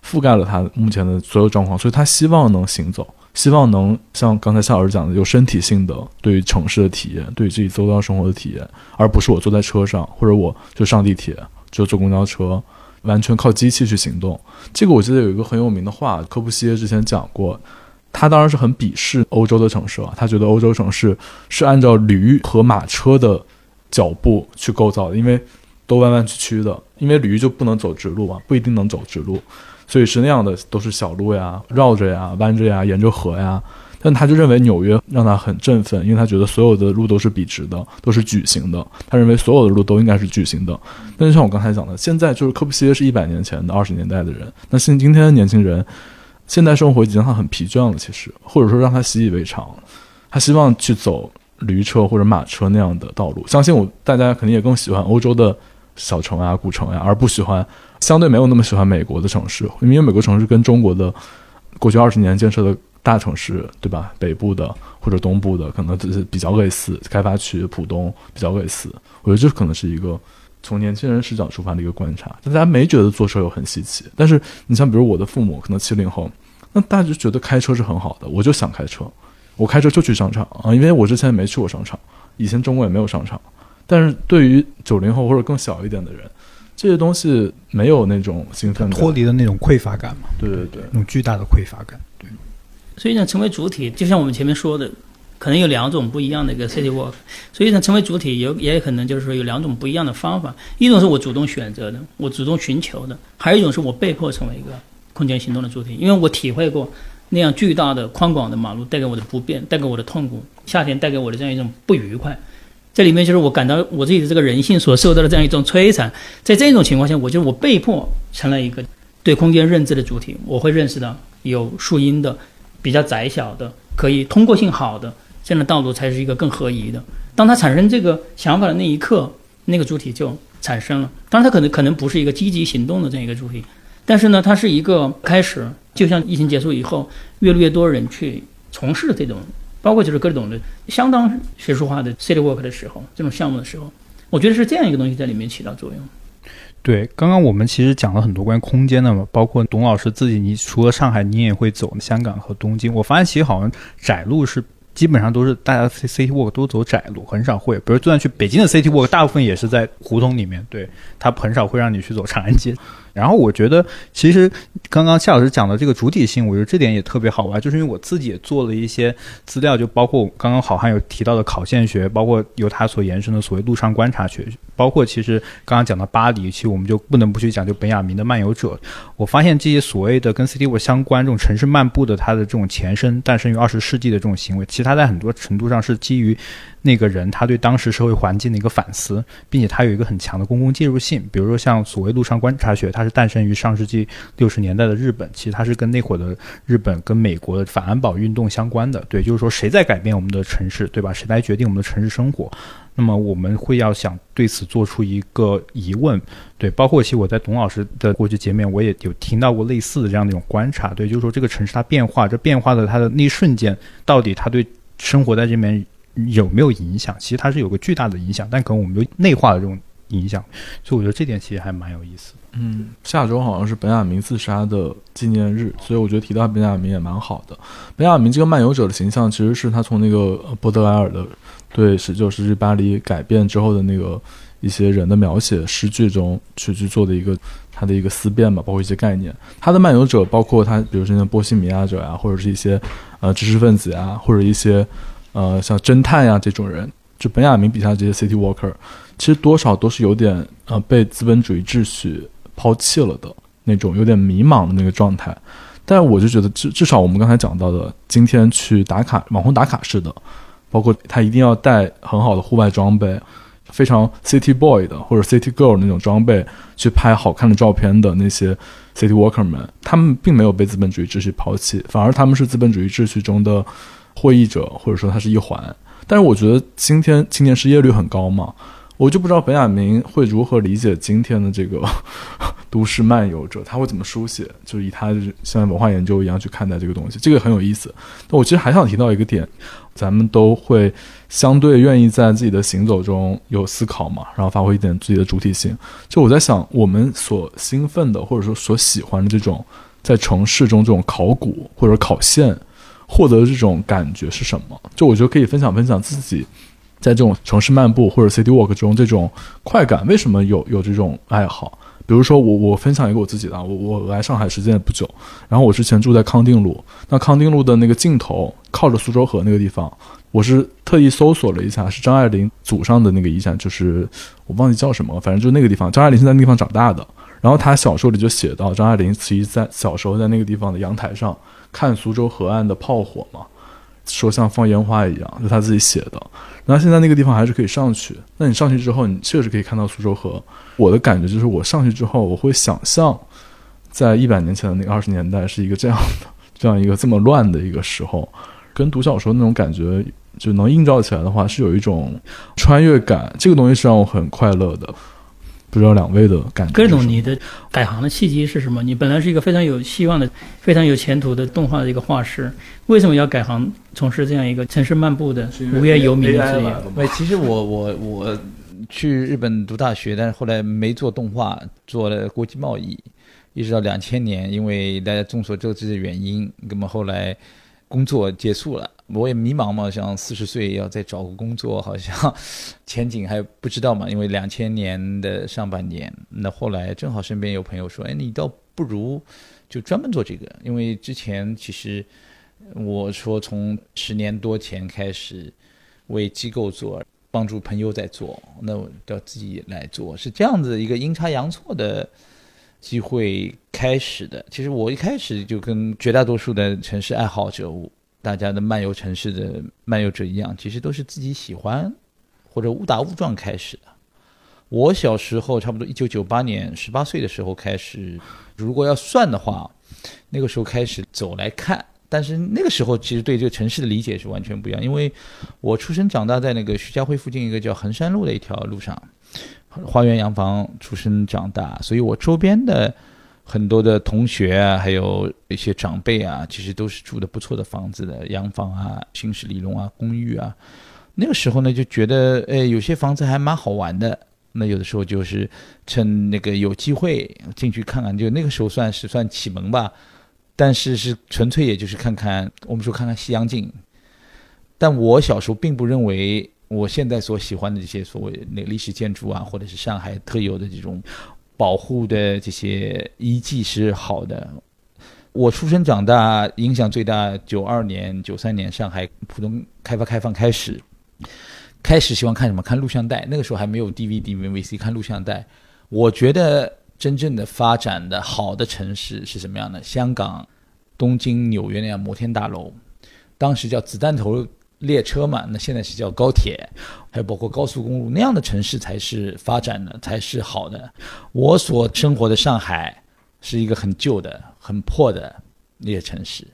覆盖了他目前的所有状况，所以他希望能行走，希望能像刚才夏老师讲的，有身体性的对于城市的体验，对于自己周遭生活的体验，而不是我坐在车上或者我就上地铁就坐公交车，完全靠机器去行动。这个我记得有一个很有名的话，科布西耶之前讲过。他当然是很鄙视欧洲的城市了，他觉得欧洲城市是按照驴和马车的脚步去构造的，因为都弯弯曲曲的，因为驴就不能走直路嘛，不一定能走直路，所以是那样的，都是小路呀，绕着呀，弯着呀，沿着河呀。但他就认为纽约让他很振奋，因为他觉得所有的路都是笔直的，都是矩形的。他认为所有的路都应该是矩形的。但就像我刚才讲的，现在就是科布西耶是一百年前的二十年代的人，那现今天的年轻人。现代生活已经让他很疲倦了，其实，或者说让他习以为常。他希望去走驴车或者马车那样的道路。相信我，大家肯定也更喜欢欧洲的小城啊、古城呀，而不喜欢相对没有那么喜欢美国的城市，因为美国城市跟中国的过去二十年建设的大城市，对吧？北部的或者东部的，可能就是比较类似，开发区、浦东比较类似。我觉得这可能是一个。从年轻人视角出发的一个观察，大家没觉得坐车有很稀奇，但是你像比如我的父母，可能七零后，那大家就觉得开车是很好的，我就想开车，我开车就去商场啊，因为我之前没去过商场，以前中国也没有商场，但是对于九零后或者更小一点的人，这些东西没有那种兴奋，脱离的那种匮乏感嘛，对对对，那种巨大的匮乏感，对。所以呢，成为主体，就像我们前面说的，可能有两种不一样的一个 city walk。所以呢，成为主体有也可能就是说有两种不一样的方法，一种是我主动选择的，我主动寻求的；还有一种是我被迫成为一个空间行动的主体，因为我体会过那样巨大的宽广的马路带给我的不便，带给我的痛苦，夏天带给我的这样一种不愉快。这里面就是我感到我自己的这个人性所受到的这样一种摧残，在这种情况下，我觉得我被迫成了一个对空间认知的主体。我会认识到有树荫的、比较窄小的、可以通过性好的这样的道路才是一个更合宜的。当他产生这个想法的那一刻，那个主体就产生了。当然，他可能可能不是一个积极行动的这样一个主体，但是呢，它是一个开始。就像疫情结束以后，越来越多人去从事这种。包括就是各种的相当学术化的 city work 的时候，这种项目的时候，我觉得是这样一个东西在里面起到作用。对，刚刚我们其实讲了很多关于空间的嘛，包括董老师自己，你除了上海，你也会走香港和东京。我发现其实好像窄路是基本上都是大家 city walk 都走窄路，很少会，比如就算去北京的 city walk，大部分也是在胡同里面，对他很少会让你去走长安街。然后我觉得，其实刚刚夏老师讲的这个主体性，我觉得这点也特别好玩，就是因为我自己也做了一些资料，就包括刚刚好汉有提到的考线学，包括由他所延伸的所谓路上观察学，包括其实刚刚讲到巴黎，其实我们就不能不去讲就本雅明的漫游者。我发现这些所谓的跟 City Walk 相关这种城市漫步的它的这种前身，诞生于二十世纪的这种行为，其实它在很多程度上是基于。那个人他对当时社会环境的一个反思，并且他有一个很强的公共介入性。比如说像所谓路上观察学，它是诞生于上世纪六十年代的日本，其实它是跟那会儿的日本跟美国的反安保运动相关的。对，就是说谁在改变我们的城市，对吧？谁来决定我们的城市生活？那么我们会要想对此做出一个疑问。对，包括其实我在董老师的过去节面，我也有听到过类似的这样的一种观察。对，就是说这个城市它变化，这变化的它的那一瞬间，到底它对生活在这边。有没有影响？其实它是有个巨大的影响，但可能我们就内化的这种影响，所以我觉得这点其实还蛮有意思的。嗯，下周好像是本雅明自杀的纪念日，所以我觉得提到本雅明也蛮好的。本雅明这个漫游者的形象，其实是他从那个波德莱尔的对十九世纪巴黎改变之后的那个一些人的描写诗句中去去做的一个他的一个思辨吧，包括一些概念。他的漫游者包括他，比如说像波西米亚者呀，或者是一些呃知识分子呀，或者一些。呃，像侦探呀这种人，就本雅明笔下这些 city walker，其实多少都是有点呃被资本主义秩序抛弃了的那种有点迷茫的那个状态。但我就觉得至至少我们刚才讲到的，今天去打卡网红打卡式的，包括他一定要带很好的户外装备，非常 city boy 的或者 city girl 那种装备去拍好看的照片的那些 city worker 们，他们并没有被资本主义秩序抛弃，反而他们是资本主义秩序中的。会议者，或者说他是一环，但是我觉得今天青年失业率很高嘛，我就不知道本雅明会如何理解今天的这个 (laughs) 都市漫游者，他会怎么书写，就以他像文化研究一样去看待这个东西，这个很有意思。那我其实还想提到一个点，咱们都会相对愿意在自己的行走中有思考嘛，然后发挥一点自己的主体性。就我在想，我们所兴奋的，或者说所喜欢的这种在城市中这种考古或者考线。获得的这种感觉是什么？就我觉得可以分享分享自己在这种城市漫步或者 city walk 中这种快感，为什么有有这种爱好？比如说我我分享一个我自己的，我我来上海时间也不久，然后我之前住在康定路，那康定路的那个尽头靠着苏州河那个地方，我是特意搜索了一下，是张爱玲祖上的那个遗产，就是我忘记叫什么，反正就那个地方，张爱玲是在那地方长大的，然后她小说里就写到张爱玲其实在小时候在那个地方的阳台上。看苏州河岸的炮火嘛，说像放烟花一样，是他自己写的。然后现在那个地方还是可以上去。那你上去之后，你确实可以看到苏州河。我的感觉就是，我上去之后，我会想象，在一百年前的那个二十年代是一个这样的，(laughs) 这样一个这么乱的一个时候，跟读小说那种感觉就能映照起来的话，是有一种穿越感。这个东西是让我很快乐的。不知道两位的感觉。各种你的改行的契机是什么？你本来是一个非常有希望的、非常有前途的动画的一个画师，为什么要改行从事这样一个城市漫步的无业游民的职业？没，其实我我我去日本读大学，但是后来没做动画，做了国际贸易，一直到两千年，因为大家众所周知的原因，那么后来工作结束了。我也迷茫嘛，像四十岁要再找个工作，好像 (laughs) 前景还不知道嘛。因为两千年的上半年，那后来正好身边有朋友说：“哎，你倒不如就专门做这个。”因为之前其实我说从十年多前开始为机构做，帮助朋友在做，那我要自己来做，是这样子一个阴差阳错的机会开始的。其实我一开始就跟绝大多数的城市爱好者，大家的漫游城市的漫游者一样，其实都是自己喜欢或者误打误撞开始的。我小时候差不多一九九八年十八岁的时候开始，如果要算的话，那个时候开始走来看。但是那个时候其实对这个城市的理解是完全不一样，因为我出生长大在那个徐家汇附近一个叫衡山路的一条路上，花园洋房出生长大，所以我周边的很多的同学啊，还有一些长辈啊，其实都是住的不错的房子的洋房啊、新式里弄啊、公寓啊。那个时候呢，就觉得哎，有些房子还蛮好玩的。那有的时候就是趁那个有机会进去看看，就那个时候算是算启蒙吧，但是是纯粹也就是看看，我们说看看西洋景。但我小时候并不认为我现在所喜欢的这些所谓那历史建筑啊，或者是上海特有的这种保护的这些遗迹是好的。我出生长大影响最大，九二年、九三年上海浦东开发开放开始。开始喜欢看什么？看录像带。那个时候还没有 D V D、V C，看录像带。我觉得真正的发展的好的城市是什么样的？香港、东京、纽约那样摩天大楼，当时叫子弹头列车嘛，那现在是叫高铁，还有包括高速公路那样的城市才是发展的，才是好的。我所生活的上海是一个很旧的、很破的那些城市。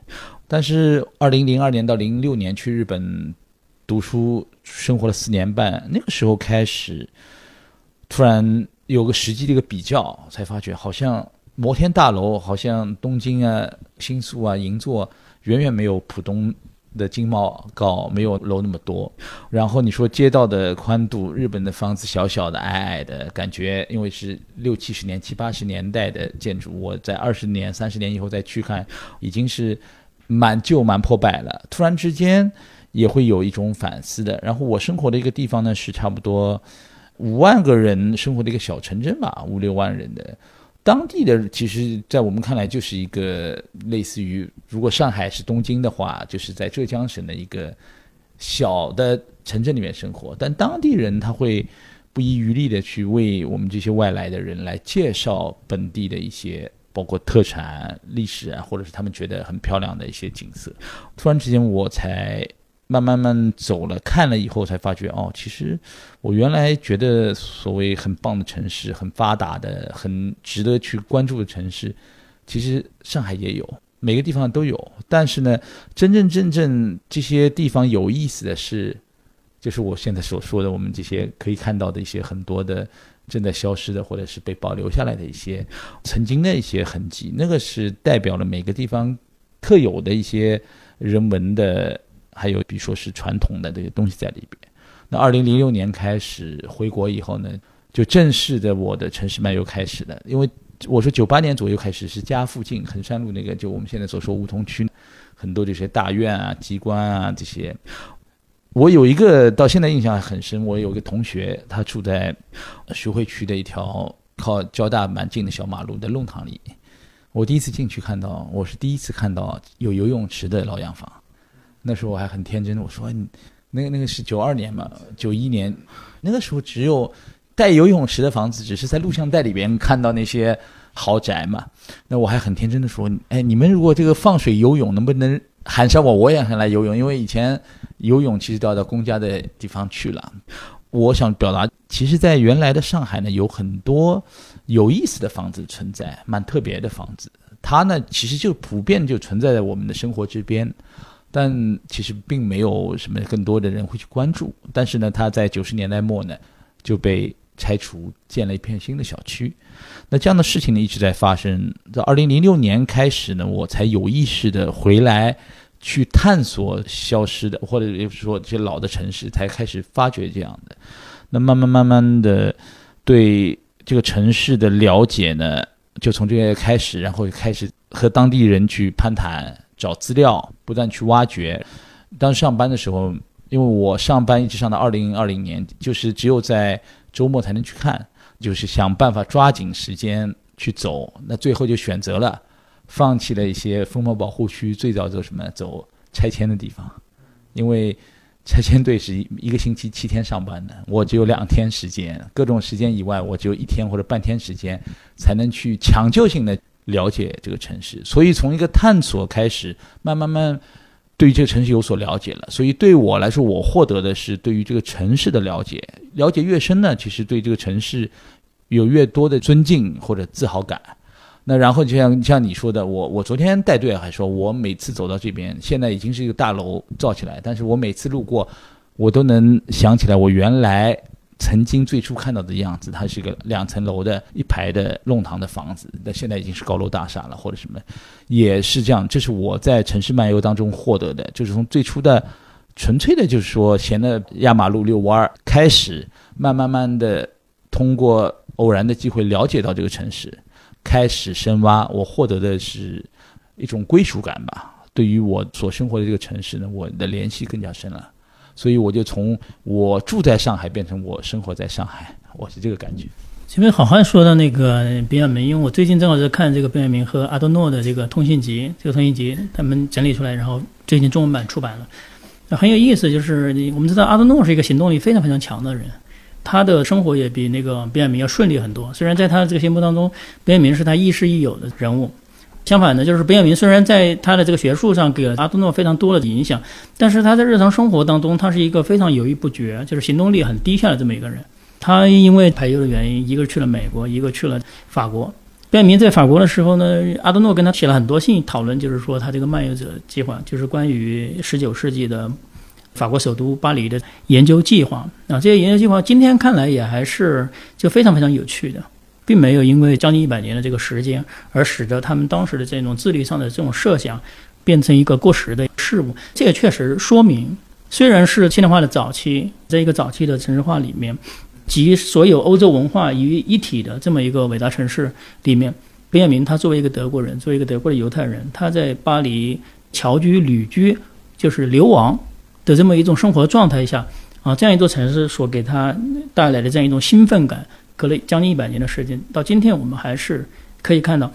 但是二零零二年到零六年去日本。读书生活了四年半，那个时候开始，突然有个实际的一个比较，才发觉好像摩天大楼，好像东京啊、新宿啊、银座远远没有浦东的经贸高，没有楼那么多。然后你说街道的宽度，日本的房子小小的、矮矮的，感觉因为是六七十年、七八十年代的建筑，我在二十年、三十年以后再去看，已经是蛮旧、蛮破败了。突然之间。也会有一种反思的。然后我生活的一个地方呢，是差不多五万个人生活的一个小城镇吧，五六万人的。当地的其实，在我们看来，就是一个类似于，如果上海是东京的话，就是在浙江省的一个小的城镇里面生活。但当地人他会不遗余力的去为我们这些外来的人来介绍本地的一些，包括特产、历史啊，或者是他们觉得很漂亮的一些景色。突然之间，我才。慢慢慢走了，看了以后才发觉，哦，其实我原来觉得所谓很棒的城市、很发达的、很值得去关注的城市，其实上海也有，每个地方都有。但是呢，真真正正这些地方有意思的是，就是我现在所说的，我们这些可以看到的一些很多的正在消失的，或者是被保留下来的一些曾经的一些痕迹，那个是代表了每个地方特有的一些人文的。还有，比如说是传统的这些东西在里边。那二零零六年开始回国以后呢，就正式的我的城市漫游开始了。因为我说九八年左右开始是家附近衡山路那个，就我们现在所说梧桐区，很多这些大院啊、机关啊这些。我有一个到现在印象很深，我有一个同学，他住在徐汇区的一条靠交大蛮近的小马路的弄堂里。我第一次进去看到，我是第一次看到有游泳池的老洋房。那时候我还很天真，我说你，那个那个是九二年嘛，九一年，那个时候只有带游泳池的房子，只是在录像带里边看到那些豪宅嘛。那我还很天真的说，哎，你们如果这个放水游泳，能不能喊上我，我也想来游泳？因为以前游泳其实都要到公家的地方去了。我想表达，其实，在原来的上海呢，有很多有意思的房子存在，蛮特别的房子。它呢，其实就普遍就存在在我们的生活之边。但其实并没有什么更多的人会去关注。但是呢，他在九十年代末呢就被拆除，建了一片新的小区。那这样的事情呢一直在发生。在二零零六年开始呢，我才有意识的回来去探索消失的，或者也就是说这些老的城市，才开始发掘这样的。那慢慢慢慢的对这个城市的了解呢，就从这个开始，然后开始和当地人去攀谈。找资料，不断去挖掘。当上班的时候，因为我上班一直上到二零二零年，就是只有在周末才能去看，就是想办法抓紧时间去走。那最后就选择了放弃了一些风貌保护区，最早走什么？走拆迁的地方，因为拆迁队是一一个星期七天上班的，我只有两天时间，各种时间以外，我只有一天或者半天时间，才能去抢救性的了解这个城市。所以从一个探索开始，慢慢慢对于这个城市有所了解了。所以对我来说，我获得的是对于这个城市的了解，了解越深呢，其实对这个城市有越多的尊敬或者自豪感。那然后就像像你说的，我我昨天带队还说，我每次走到这边，现在已经是一个大楼造起来，但是我每次路过，我都能想起来我原来曾经最初看到的样子，它是一个两层楼的一排的弄堂的房子，那现在已经是高楼大厦了，或者什么，也是这样。这是我在城市漫游当中获得的，就是从最初的纯粹的，就是说闲的压马路遛弯儿开始，慢慢慢的通过偶然的机会了解到这个城市。开始深挖，我获得的是一种归属感吧。对于我所生活的这个城市呢，我的联系更加深了。所以我就从我住在上海变成我生活在上海，我是这个感觉。前面好汉说到那个毕亚明，因为我最近正好在看这个毕亚明和阿多诺的这个通信集，这个通信集他们整理出来，然后最近中文版出版了，很有意思。就是我们知道阿多诺是一个行动力非常非常强的人。他的生活也比那个毕亚明要顺利很多。虽然在他这个心目当中，毕亚明是他亦师亦友的人物，相反的，就是边远明虽然在他的这个学术上给了阿多诺非常多的影响，但是他在日常生活当中，他是一个非常犹豫不决，就是行动力很低下的这么一个人。他因为排忧的原因，一个去了美国，一个去了法国。边远明在法国的时候呢，阿多诺跟他写了很多信，讨论就是说他这个漫游者计划，就是关于十九世纪的。法国首都巴黎的研究计划啊，这些研究计划今天看来也还是就非常非常有趣的，并没有因为将近一百年的这个时间而使得他们当时的这种智力上的这种设想变成一个过时的事物。这也确实说明，虽然是现代化的早期，在一个早期的城市化里面，集所有欧洲文化于一体的这么一个伟大城市里面，本雅明他作为一个德国人，作为一个德国的犹太人，他在巴黎侨居旅居，就是流亡。的这么一种生活状态下，啊，这样一座城市所给他带来的这样一种兴奋感，隔了将近一百年的时间，到今天我们还是可以看到，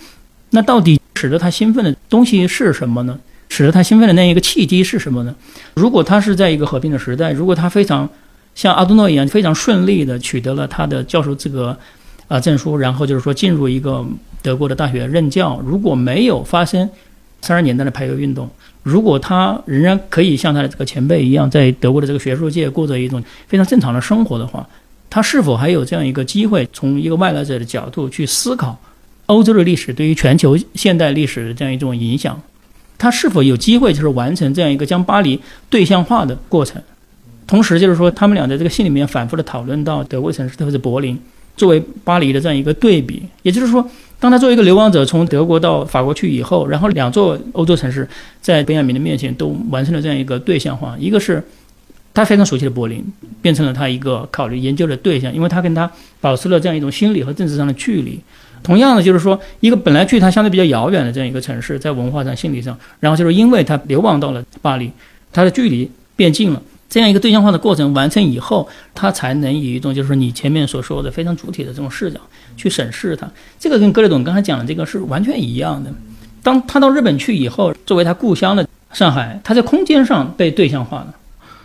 那到底使得他兴奋的东西是什么呢？使得他兴奋的那一个契机是什么呢？如果他是在一个和平的时代，如果他非常像阿多诺一样非常顺利的取得了他的教授资格啊证书，然后就是说进入一个德国的大学任教，如果没有发生三十年代的排犹运动。如果他仍然可以像他的这个前辈一样，在德国的这个学术界过着一种非常正常的生活的话，他是否还有这样一个机会，从一个外来者的角度去思考欧洲的历史对于全球现代历史的这样一种影响？他是否有机会就是完成这样一个将巴黎对象化的过程？同时，就是说他们俩在这个信里面反复的讨论到德国城市，特别是柏林作为巴黎的这样一个对比，也就是说。当他作为一个流亡者从德国到法国去以后，然后两座欧洲城市。在本雅明的面前都完成了这样一个对象化，一个是他非常熟悉的柏林，变成了他一个考虑研究的对象，因为他跟他保持了这样一种心理和政治上的距离。同样的，就是说一个本来距他相对比较遥远的这样一个城市，在文化上、心理上，然后就是因为他流亡到了巴黎，他的距离变近了。这样一个对象化的过程完成以后，他才能以一种就是你前面所说的非常主体的这种视角去审视它。这个跟格雷董刚才讲的这个是完全一样的。当他到日本去以后，作为他故乡的上海，他在空间上被对象化了。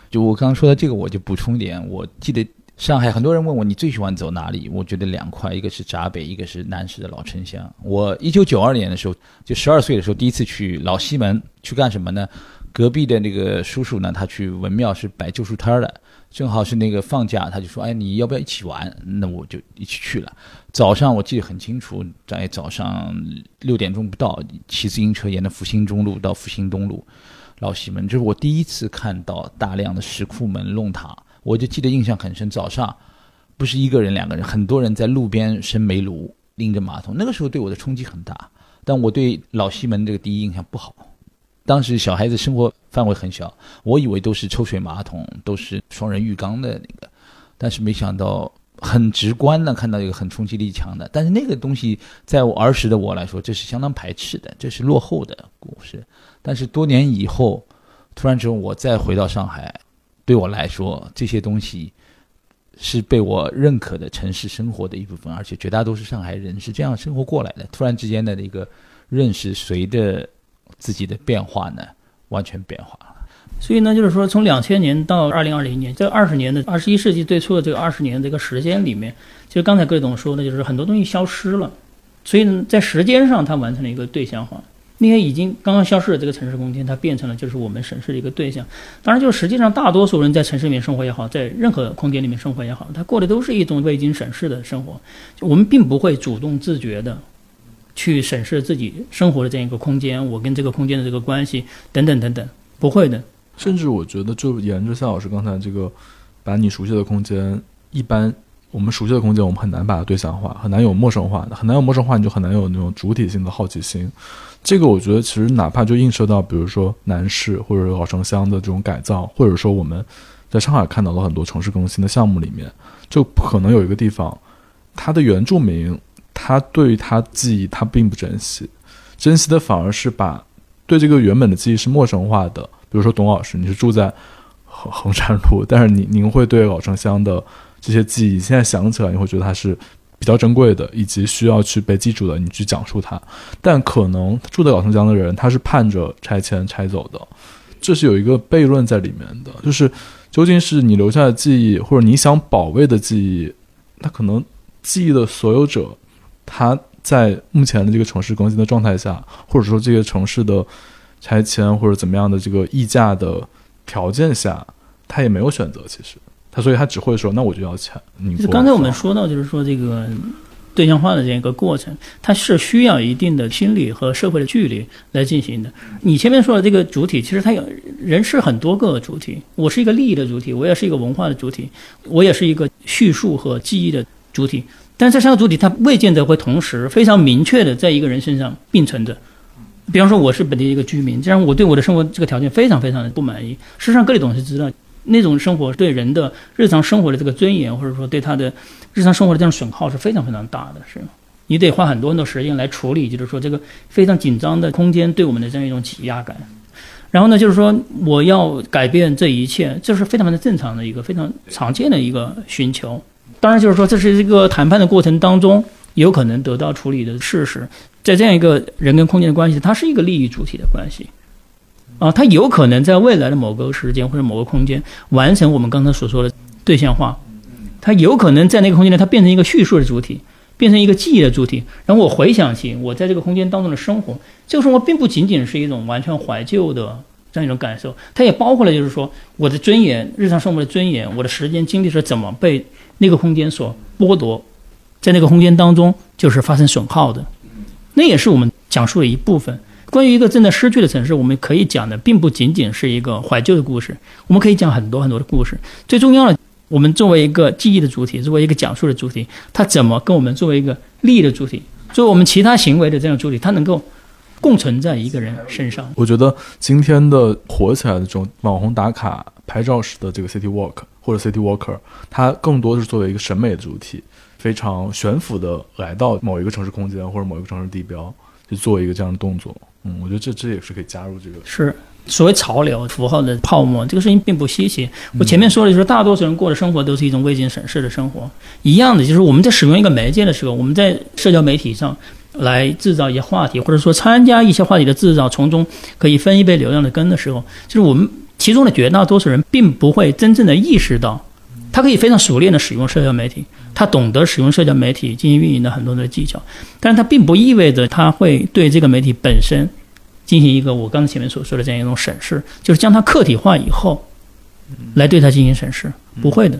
就我刚刚说的这个，我就补充一点。我记得上海很多人问我你最喜欢走哪里？我觉得两块，一个是闸北，一个是南市的老城乡。我一九九二年的时候，就十二岁的时候，第一次去老西门去干什么呢？隔壁的那个叔叔呢，他去文庙是摆旧书摊儿的，正好是那个放假，他就说：“哎，你要不要一起玩？”那我就一起去了。早上我记得很清楚，在早上六点钟不到，骑自行车沿着复兴中路到复兴东路，老西门，这是我第一次看到大量的石库门、弄堂，我就记得印象很深。早上不是一个人、两个人，很多人在路边生煤炉，拎着马桶。那个时候对我的冲击很大，但我对老西门这个第一印象不好。当时小孩子生活范围很小，我以为都是抽水马桶，都是双人浴缸的那个，但是没想到很直观的看到一个很冲击力强的。但是那个东西在我儿时的我来说，这是相当排斥的，这是落后的故事。但是多年以后，突然之间我再回到上海，对我来说这些东西是被我认可的城市生活的一部分，而且绝大多数上海人是这样生活过来的。突然之间的一个认识，随着自己的变化呢，完全变化了。所以呢，就是说，从两千年到二零二零年这二十年的二十一世纪最初的这个二十年这个时间里面，其实刚才各位总说的，就是很多东西消失了，所以呢，在时间上它完成了一个对象化。那些已经刚刚消失的这个城市空间，它变成了就是我们审视的一个对象。当然，就实际上大多数人在城市里面生活也好，在任何空间里面生活也好，他过的都是一种未经审视的生活。我们并不会主动自觉的去审视自己生活的这样一个空间，我跟这个空间的这个关系等等等等，不会的。甚至我觉得，就沿着夏老师刚才这个，把你熟悉的空间，一般我们熟悉的空间，我们很难把它对象化，很难有陌生化，很难有陌生化，你就很难有那种主体性的好奇心。这个我觉得，其实哪怕就映射到，比如说南市或者老城乡的这种改造，或者说我们在上海看到了很多城市更新的项目里面，就可能有一个地方，它的原住民，他对于他记忆他并不珍惜，珍惜的反而是把对这个原本的记忆是陌生化的。比如说董老师，你是住在衡衡山路，但是您您会对老城乡的这些记忆，现在想起来你会觉得它是比较珍贵的，以及需要去被记住的，你去讲述它。但可能住在老城江的人，他是盼着拆迁拆走的，这是有一个悖论在里面的，就是究竟是你留下的记忆，或者你想保卫的记忆，那可能记忆的所有者，他在目前的这个城市更新的状态下，或者说这个城市的。拆迁或者怎么样的这个溢价的条件下，他也没有选择。其实他，所以他只会说：“那我就要钱。”就是刚才我们说到，就是说这个对象化的这样一个过程，它是需要一定的心理和社会的距离来进行的。你前面说的这个主体，其实它有人是很多个主体。我是一个利益的主体，我也是一个文化的主体，我也是一个叙述和记忆的主体。但这三个主体，它未见得会同时非常明确的在一个人身上并存着。比方说，我是本地一个居民，这样我对我的生活这个条件非常非常的不满意。事实上，各位董事知道，那种生活对人的日常生活的这个尊严，或者说对他的日常生活的这种损耗是非常非常大的，是你得花很多很多时间来处理，就是说这个非常紧张的空间对我们的这样一种挤压感。然后呢，就是说我要改变这一切，这是非常非常正常的一个非常常见的一个寻求。当然，就是说这是一个谈判的过程当中有可能得到处理的事实。在这样一个人跟空间的关系，它是一个利益主体的关系，啊，它有可能在未来的某个时间或者某个空间完成我们刚才所说的对象化，它有可能在那个空间内，它变成一个叙述的主体，变成一个记忆的主体。然后我回想起我在这个空间当中的生活，这个生活并不仅仅是一种完全怀旧的这样一种感受，它也包括了就是说我的尊严、日常生活的尊严、我的时间精力是怎么被那个空间所剥夺，在那个空间当中就是发生损耗的。那也是我们讲述的一部分。关于一个正在失去的城市，我们可以讲的并不仅仅是一个怀旧的故事，我们可以讲很多很多的故事。最重要的，我们作为一个记忆的主体，作为一个讲述的主体，它怎么跟我们作为一个利益的主体，作为我们其他行为的这样主体，它能够共存在一个人身上？我觉得今天的火起来的这种网红打卡拍照式的这个 City Walk 或者 City Walker，它更多是作为一个审美的主体。非常悬浮的来到某一个城市空间或者某一个城市地标，去做一个这样的动作。嗯，我觉得这这也是可以加入这个。是所谓潮流符号的泡沫，这个事情并不稀奇。我前面说了就是大多数人过的生活都是一种未经审视的生活。一样的，就是我们在使用一个媒介的时候，我们在社交媒体上来制造一些话题，或者说参加一些话题的制造，从中可以分一杯流量的羹的时候，就是我们其中的绝大多数人并不会真正的意识到。他可以非常熟练的使用社交媒体，他懂得使用社交媒体进行运营的很多的技巧，但是他并不意味着他会对这个媒体本身进行一个我刚才前面所说的这样一种审视，就是将它客体化以后，来对它进行审视，不会的。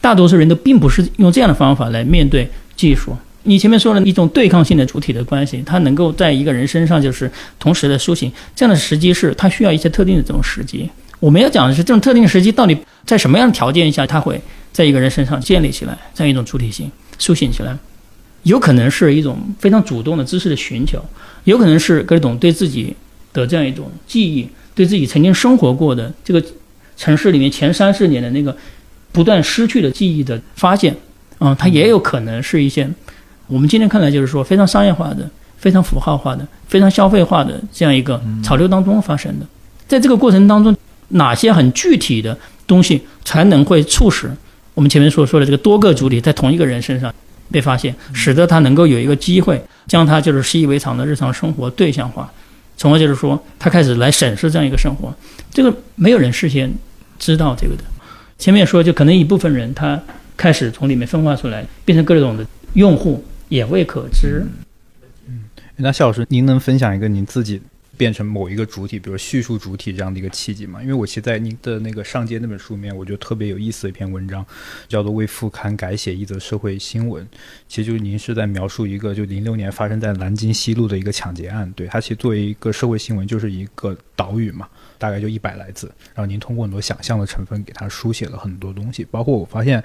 大多数人都并不是用这样的方法来面对技术。你前面说的一种对抗性的主体的关系，它能够在一个人身上就是同时的苏醒，这样的时机是它需要一些特定的这种时机。我们要讲的是这种特定时机到底。在什么样的条件下，它会在一个人身上建立起来这样一种主体性、苏醒起来？有可能是一种非常主动的知识的寻求，有可能是各种对自己的这样一种记忆，对自己曾经生活过的这个城市里面前三十年的那个不断失去的记忆的发现。嗯，它也有可能是一些我们今天看来就是说非常商业化的、非常符号化的、非常消费化的这样一个潮流当中发生的。在这个过程当中，哪些很具体的？东西才能会促使我们前面所说的这个多个主体在同一个人身上被发现，使得他能够有一个机会将他就是习以为常的日常生活对象化，从而就是说他开始来审视这样一个生活。这个没有人事先知道这个的。前面说就可能一部分人他开始从里面分化出来，变成各种的用户也未可知。嗯那夏老师，您能分享一个您自己变成某一个主体，比如叙述主体这样的一个契机嘛？因为我其实在您的那个上街那本书里面，我觉得特别有意思的一篇文章，叫做《为副刊改写一则社会新闻》。其实就是您是在描述一个就零六年发生在南京西路的一个抢劫案。对它其实作为一个社会新闻，就是一个岛屿嘛。大概就一百来字，然后您通过很多想象的成分给他书写了很多东西，包括我发现，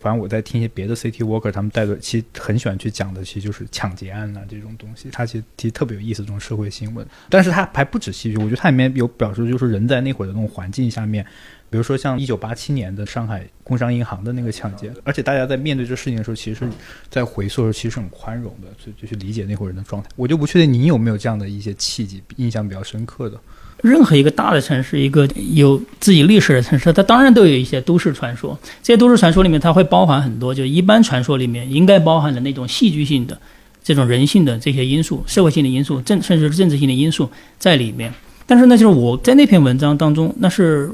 反正我在听一些别的 City Worker 他们带的，其实很喜欢去讲的，其实就是抢劫案啊这种东西，它其实其实特别有意思这种社会新闻。但是它还不止戏剧，我觉得它里面有表述，就是人在那会儿的那种环境下面，比如说像一九八七年的上海工商银行的那个抢劫，而且大家在面对这事情的时候，其实是在回溯的时候其实是很宽容的，所以就去理解那会儿人的状态。我就不确定您有没有这样的一些契机，印象比较深刻的。任何一个大的城市，一个有自己历史的城市，它当然都有一些都市传说。这些都市传说里面，它会包含很多，就一般传说里面应该包含的那种戏剧性的、这种人性的这些因素、社会性的因素、政甚至是政治性的因素在里面。但是呢，就是我在那篇文章当中，那是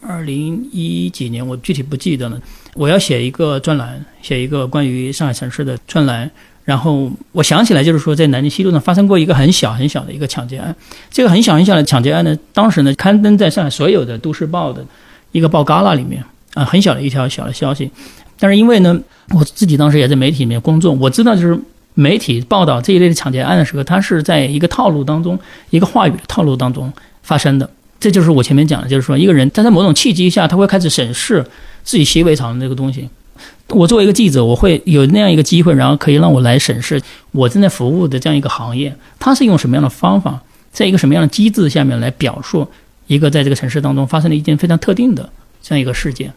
二零一几年，我具体不记得了。我要写一个专栏，写一个关于上海城市的专栏。然后我想起来，就是说在南京西路上发生过一个很小很小的一个抢劫案。这个很小很小的抢劫案呢，当时呢刊登在上海所有的都市报的一个报旮旯里面啊，很小的一条小的消息。但是因为呢，我自己当时也在媒体里面工作，我知道就是媒体报道这一类的抢劫案的时候，它是在一个套路当中，一个话语的套路当中发生的。这就是我前面讲的，就是说一个人他在某种契机下，他会开始审视自己习以为常的那个东西。我作为一个记者，我会有那样一个机会，然后可以让我来审视我正在服务的这样一个行业，它是用什么样的方法，在一个什么样的机制下面来表述一个在这个城市当中发生了一件非常特定的这样一个事件。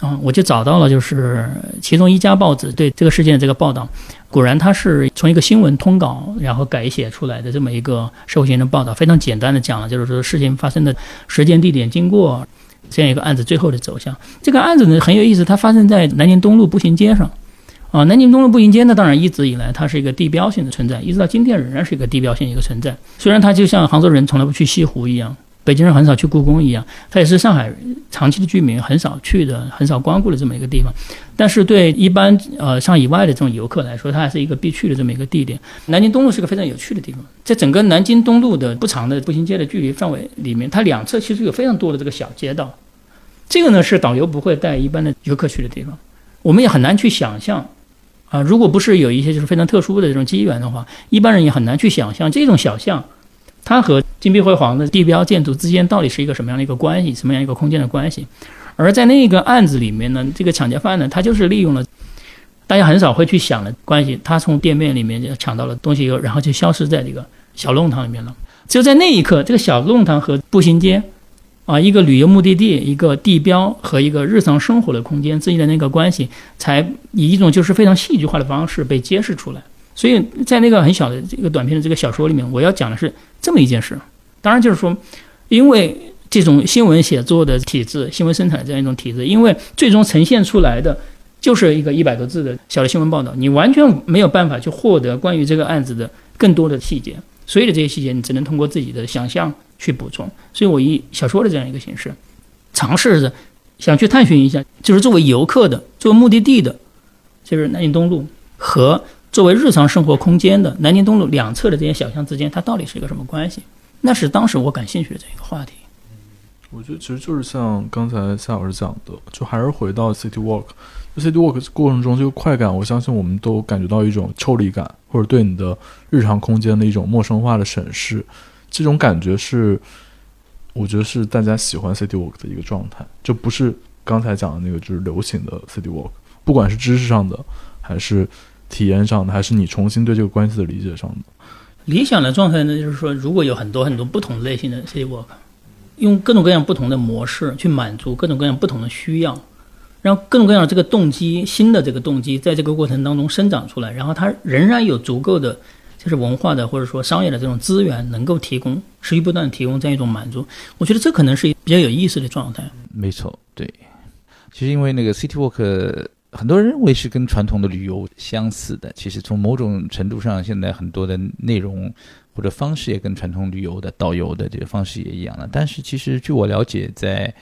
啊，我就找到了，就是其中一家报纸对这个事件的这个报道，果然它是从一个新闻通稿然后改写出来的这么一个社会新闻报道，非常简单的讲了，就是说事情发生的时间、地点、经过。这样一个案子最后的走向，这个案子呢很有意思，它发生在南京东路步行街上，啊，南京东路步行街呢，当然一直以来它是一个地标性的存在，一直到今天仍然是一个地标性一个存在。虽然它就像杭州人从来不去西湖一样。北京人很少去故宫一样，它也是上海长期的居民很少去的、很少光顾的这么一个地方。但是对一般呃上以外的这种游客来说，它还是一个必去的这么一个地点。南京东路是个非常有趣的地方，在整个南京东路的不长的步行街的距离范围里面，它两侧其实有非常多的这个小街道。这个呢是导游不会带一般的游客去的地方，我们也很难去想象啊，如果不是有一些就是非常特殊的这种机缘的话，一般人也很难去想象这种小巷。它和金碧辉煌的地标建筑之间到底是一个什么样的一个关系，什么样一个空间的关系？而在那个案子里面呢，这个抢劫犯呢，他就是利用了大家很少会去想的关系，他从店面里面就抢到了东西以后，然后就消失在这个小弄堂里面了。就在那一刻，这个小弄堂和步行街，啊，一个旅游目的地、一个地标和一个日常生活的空间之间的那个关系，才以一种就是非常戏剧化的方式被揭示出来。所以在那个很小的这个短片的这个小说里面，我要讲的是这么一件事。当然，就是说，因为这种新闻写作的体制、新闻生产这样一种体制，因为最终呈现出来的就是一个一百多字的小的新闻报道，你完全没有办法去获得关于这个案子的更多的细节。所有的这些细节，你只能通过自己的想象去补充。所以我以小说的这样一个形式，尝试着想去探寻一下，就是作为游客的、作为目的地的，就是南京东路和。作为日常生活空间的南京东路两侧的这些小巷之间，它到底是一个什么关系？那是当时我感兴趣的这一个话题。我觉得其实就是像刚才夏老师讲的，就还是回到 City Walk。City Walk 过程中这个快感，我相信我们都感觉到一种抽离感，或者对你的日常空间的一种陌生化的审视。这种感觉是，我觉得是大家喜欢 City Walk 的一个状态，就不是刚才讲的那个就是流行的 City Walk，不管是知识上的还是。体验上的，还是你重新对这个关系的理解上的？理想的状态呢，就是说，如果有很多很多不同类型的 city walk，用各种各样不同的模式去满足各种各样不同的需要，让各种各样的这个动机，新的这个动机，在这个过程当中生长出来，然后它仍然有足够的就是文化的或者说商业的这种资源，能够提供持续不断提供这样一种满足。我觉得这可能是比较有意思的状态。没错，对。其实因为那个 city walk。很多人认为是跟传统的旅游相似的，其实从某种程度上，现在很多的内容或者方式也跟传统旅游的导游的这个方式也一样了。但是其实据我了解，在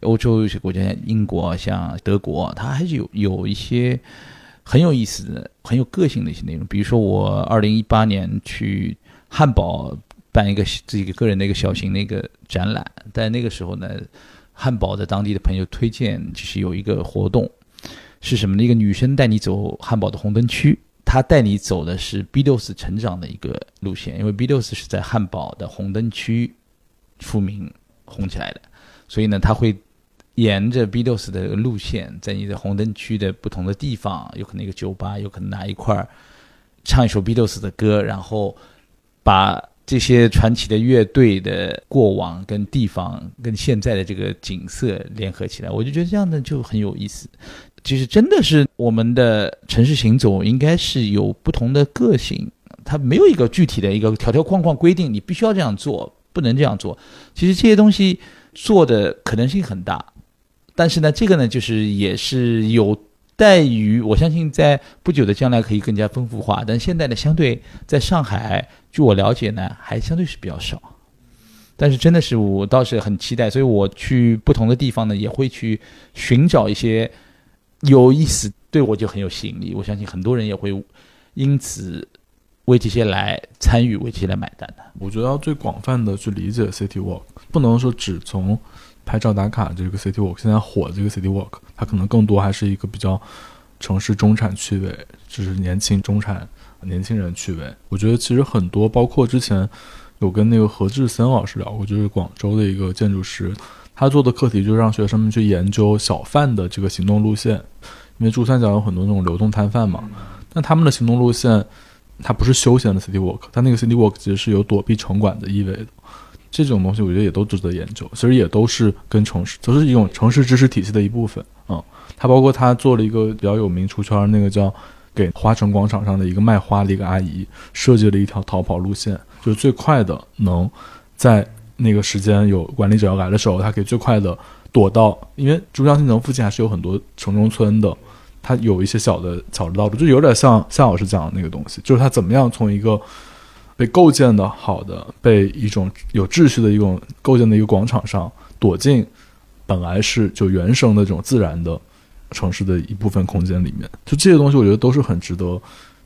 欧洲有些国家，英国、像德国，它还是有有一些很有意思的、很有个性的一些内容。比如说，我二零一八年去汉堡办一个自己个人的一个小型的一个展览，在那个时候呢，汉堡的当地的朋友推荐，就是有一个活动是什么呢？一个女生带你走汉堡的红灯区。他带你走的是 BDOs 成长的一个路线，因为 BDOs 是在汉堡的红灯区出名红起来的，所以呢，他会沿着 Beatles 的路线，在你的红灯区的不同的地方，有可能一个酒吧，有可能哪一块儿唱一首 Beatles 的歌，然后把这些传奇的乐队的过往跟地方跟现在的这个景色联合起来，我就觉得这样的就很有意思。其实真的是我们的城市行走应该是有不同的个性，它没有一个具体的一个条条框框规定，你必须要这样做，不能这样做。其实这些东西做的可能性很大，但是呢，这个呢，就是也是有待于我相信在不久的将来可以更加丰富化。但现在呢，相对在上海，据我了解呢，还相对是比较少。但是真的是我倒是很期待，所以我去不同的地方呢，也会去寻找一些。有意思，对我就很有吸引力。我相信很多人也会因此为这些来参与，为这些来买单的。我觉得要最广泛的去理解 City Walk，不能说只从拍照打卡这个 City Walk 现在火这个 City Walk，它可能更多还是一个比较城市中产趣味，就是年轻中产年轻人趣味。我觉得其实很多，包括之前有跟那个何志森老师聊过，就是广州的一个建筑师。他做的课题就是让学生们去研究小贩的这个行动路线，因为珠三角有很多那种流动摊贩嘛。但他们的行动路线，它不是休闲的 city walk，它那个 city walk 其实是有躲避城管的意味的。这种东西我觉得也都值得研究，其实也都是跟城市，都是一种城市知识体系的一部分。嗯，他包括他做了一个比较有名出圈那个叫给花城广场上的一个卖花的一个阿姨设计了一条逃跑路线，就是最快的能在。那个时间有管理者要来的时候，他可以最快的躲到，因为珠江新城附近还是有很多城中村的，它有一些小的小的道路，就有点像夏老师讲的那个东西，就是他怎么样从一个被构建的好的、被一种有秩序的一种构建的一个广场上躲进本来是就原生的这种自然的城市的一部分空间里面，就这些东西，我觉得都是很值得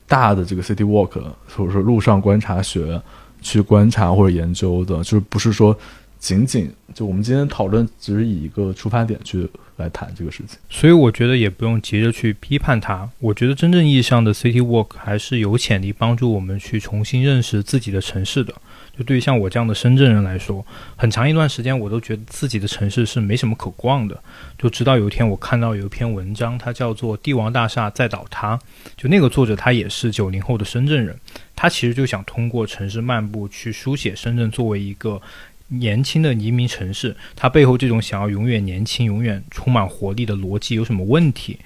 大的这个 city walk 或者说路上观察学。去观察或者研究的，就是不是说仅仅就我们今天讨论，只是以一个出发点去来谈这个事情。所以我觉得也不用急着去批判它。我觉得真正意义上的 city walk 还是有潜力帮助我们去重新认识自己的城市的。就对于像我这样的深圳人来说，很长一段时间我都觉得自己的城市是没什么可逛的。就直到有一天我看到有一篇文章，它叫做《帝王大厦在倒塌》，就那个作者他也是九零后的深圳人。他其实就想通过城市漫步去书写深圳作为一个年轻的移民城市，它背后这种想要永远年轻、永远充满活力的逻辑有什么问题？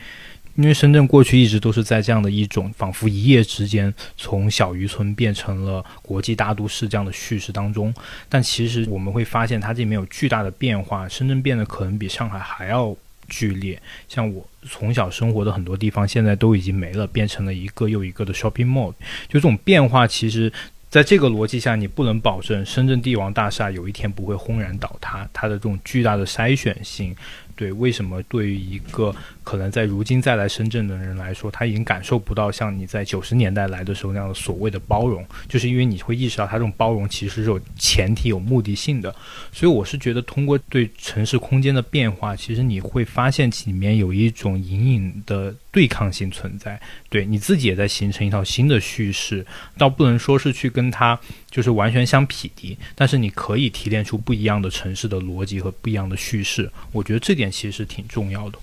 因为深圳过去一直都是在这样的一种仿佛一夜之间从小渔村变成了国际大都市这样的叙事当中，但其实我们会发现它这里面有巨大的变化，深圳变得可能比上海还要。剧烈，像我从小生活的很多地方，现在都已经没了，变成了一个又一个的 shopping mall。就这种变化，其实在这个逻辑下，你不能保证深圳帝王大厦有一天不会轰然倒塌。它的这种巨大的筛选性，对为什么对于一个。可能在如今再来深圳的人来说，他已经感受不到像你在九十年代来的时候那样的所谓的包容，就是因为你会意识到他这种包容其实是有前提、有目的性的。所以我是觉得，通过对城市空间的变化，其实你会发现里面有一种隐隐的对抗性存在。对你自己也在形成一套新的叙事，倒不能说是去跟它就是完全相匹敌，但是你可以提炼出不一样的城市的逻辑和不一样的叙事。我觉得这点其实挺重要的。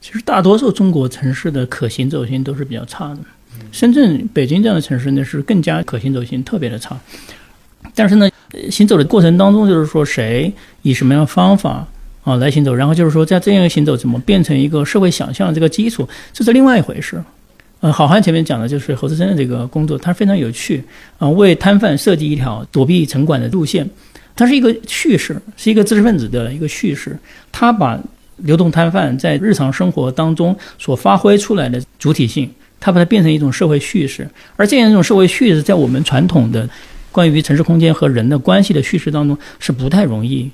其实大多数中国城市的可行走性都是比较差的，深圳、北京这样的城市呢是更加可行走性特别的差。但是呢，行走的过程当中，就是说谁以什么样的方法啊来行走，然后就是说在这样一个行走怎么变成一个社会想象的这个基础，这是另外一回事。呃，好汉前面讲的就是侯志森的这个工作，它非常有趣啊，为摊贩设计一条躲避城管的路线，它是一个叙事，是一个知识分子的一个叙事，他把。流动摊贩在日常生活当中所发挥出来的主体性，它把它变成一种社会叙事，而这样一种社会叙事，在我们传统的关于城市空间和人的关系的叙事当中是不太容易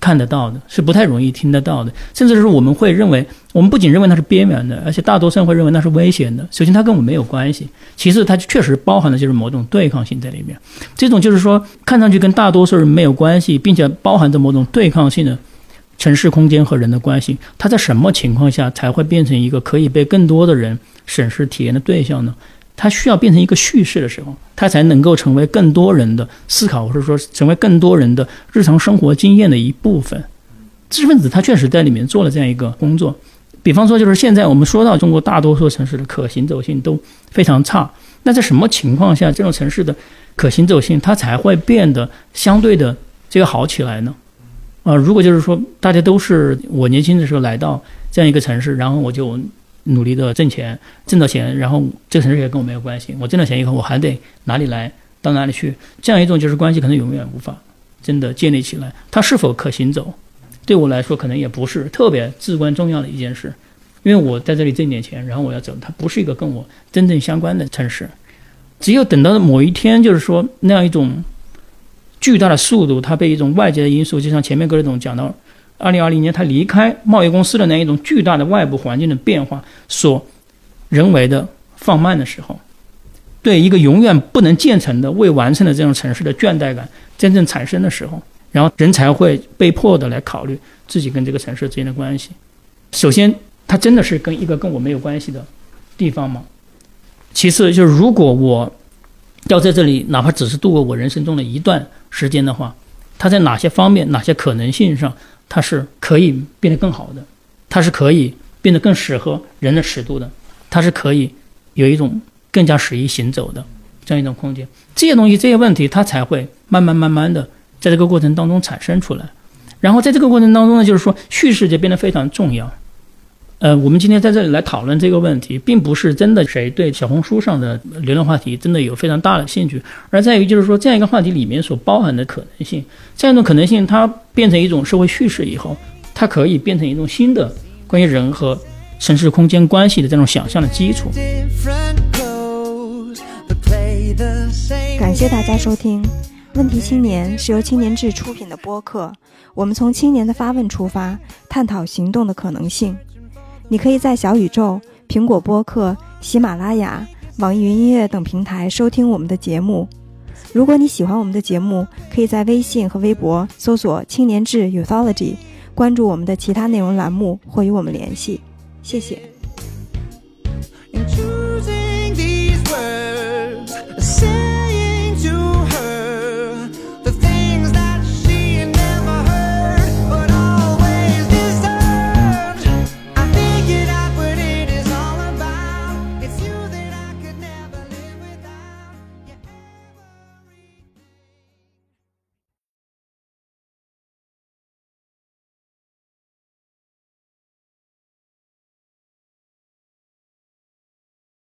看得到的，是不太容易听得到的，甚至是我们会认为，我们不仅认为它是边缘的，而且大多数人会认为那是危险的。首先，它跟我们没有关系；其次，它确实包含的就是某种对抗性在里面。这种就是说，看上去跟大多数人没有关系，并且包含着某种对抗性的城市空间和人的关系，它在什么情况下才会变成一个可以被更多的人审视体验的对象呢？它需要变成一个叙事的时候，它才能够成为更多人的思考，或者说成为更多人的日常生活经验的一部分。知识分子他确实在里面做了这样一个工作。比方说，就是现在我们说到中国大多数城市的可行走性都非常差，那在什么情况下这种城市的可行走性它才会变得相对的这个好起来呢？啊，如果就是说大家都是我年轻的时候来到这样一个城市，然后我就。努力的挣钱，挣到钱，然后这个城市也跟我没有关系。我挣到钱以后，我还得哪里来到哪里去，这样一种就是关系可能永远无法真的建立起来。它是否可行走，对我来说可能也不是特别至关重要的一件事，因为我在这里挣点钱，然后我要走，它不是一个跟我真正相关的城市。只有等到某一天，就是说那样一种巨大的速度，它被一种外界的因素，就像前面各位总讲到。二零二零年，他离开贸易公司的那一种巨大的外部环境的变化所人为的放慢的时候，对一个永远不能建成的未完成的这种城市的倦怠感真正产生的时候，然后人才会被迫的来考虑自己跟这个城市之间的关系。首先，它真的是跟一个跟我没有关系的地方吗？其次，就是如果我要在这里，哪怕只是度过我人生中的一段时间的话，它在哪些方面、哪些可能性上？它是可以变得更好的，它是可以变得更适合人的尺度的，它是可以有一种更加适宜行走的这样一种空间。这些东西、这些问题，它才会慢慢慢慢的在这个过程当中产生出来。然后在这个过程当中呢，就是说叙事就变得非常重要。呃，我们今天在这里来讨论这个问题，并不是真的谁对小红书上的流量话题真的有非常大的兴趣，而在于就是说这样一个话题里面所包含的可能性，这样一种可能性，它变成一种社会叙事以后，它可以变成一种新的关于人和城市空间关系的这种想象的基础。感谢大家收听《问题青年》，是由青年志出品的播客，我们从青年的发问出发，探讨行动的可能性。你可以在小宇宙、苹果播客、喜马拉雅、网易云音乐等平台收听我们的节目。如果你喜欢我们的节目，可以在微信和微博搜索青年志 Uthology，关注我们的其他内容栏目或与我们联系。谢谢。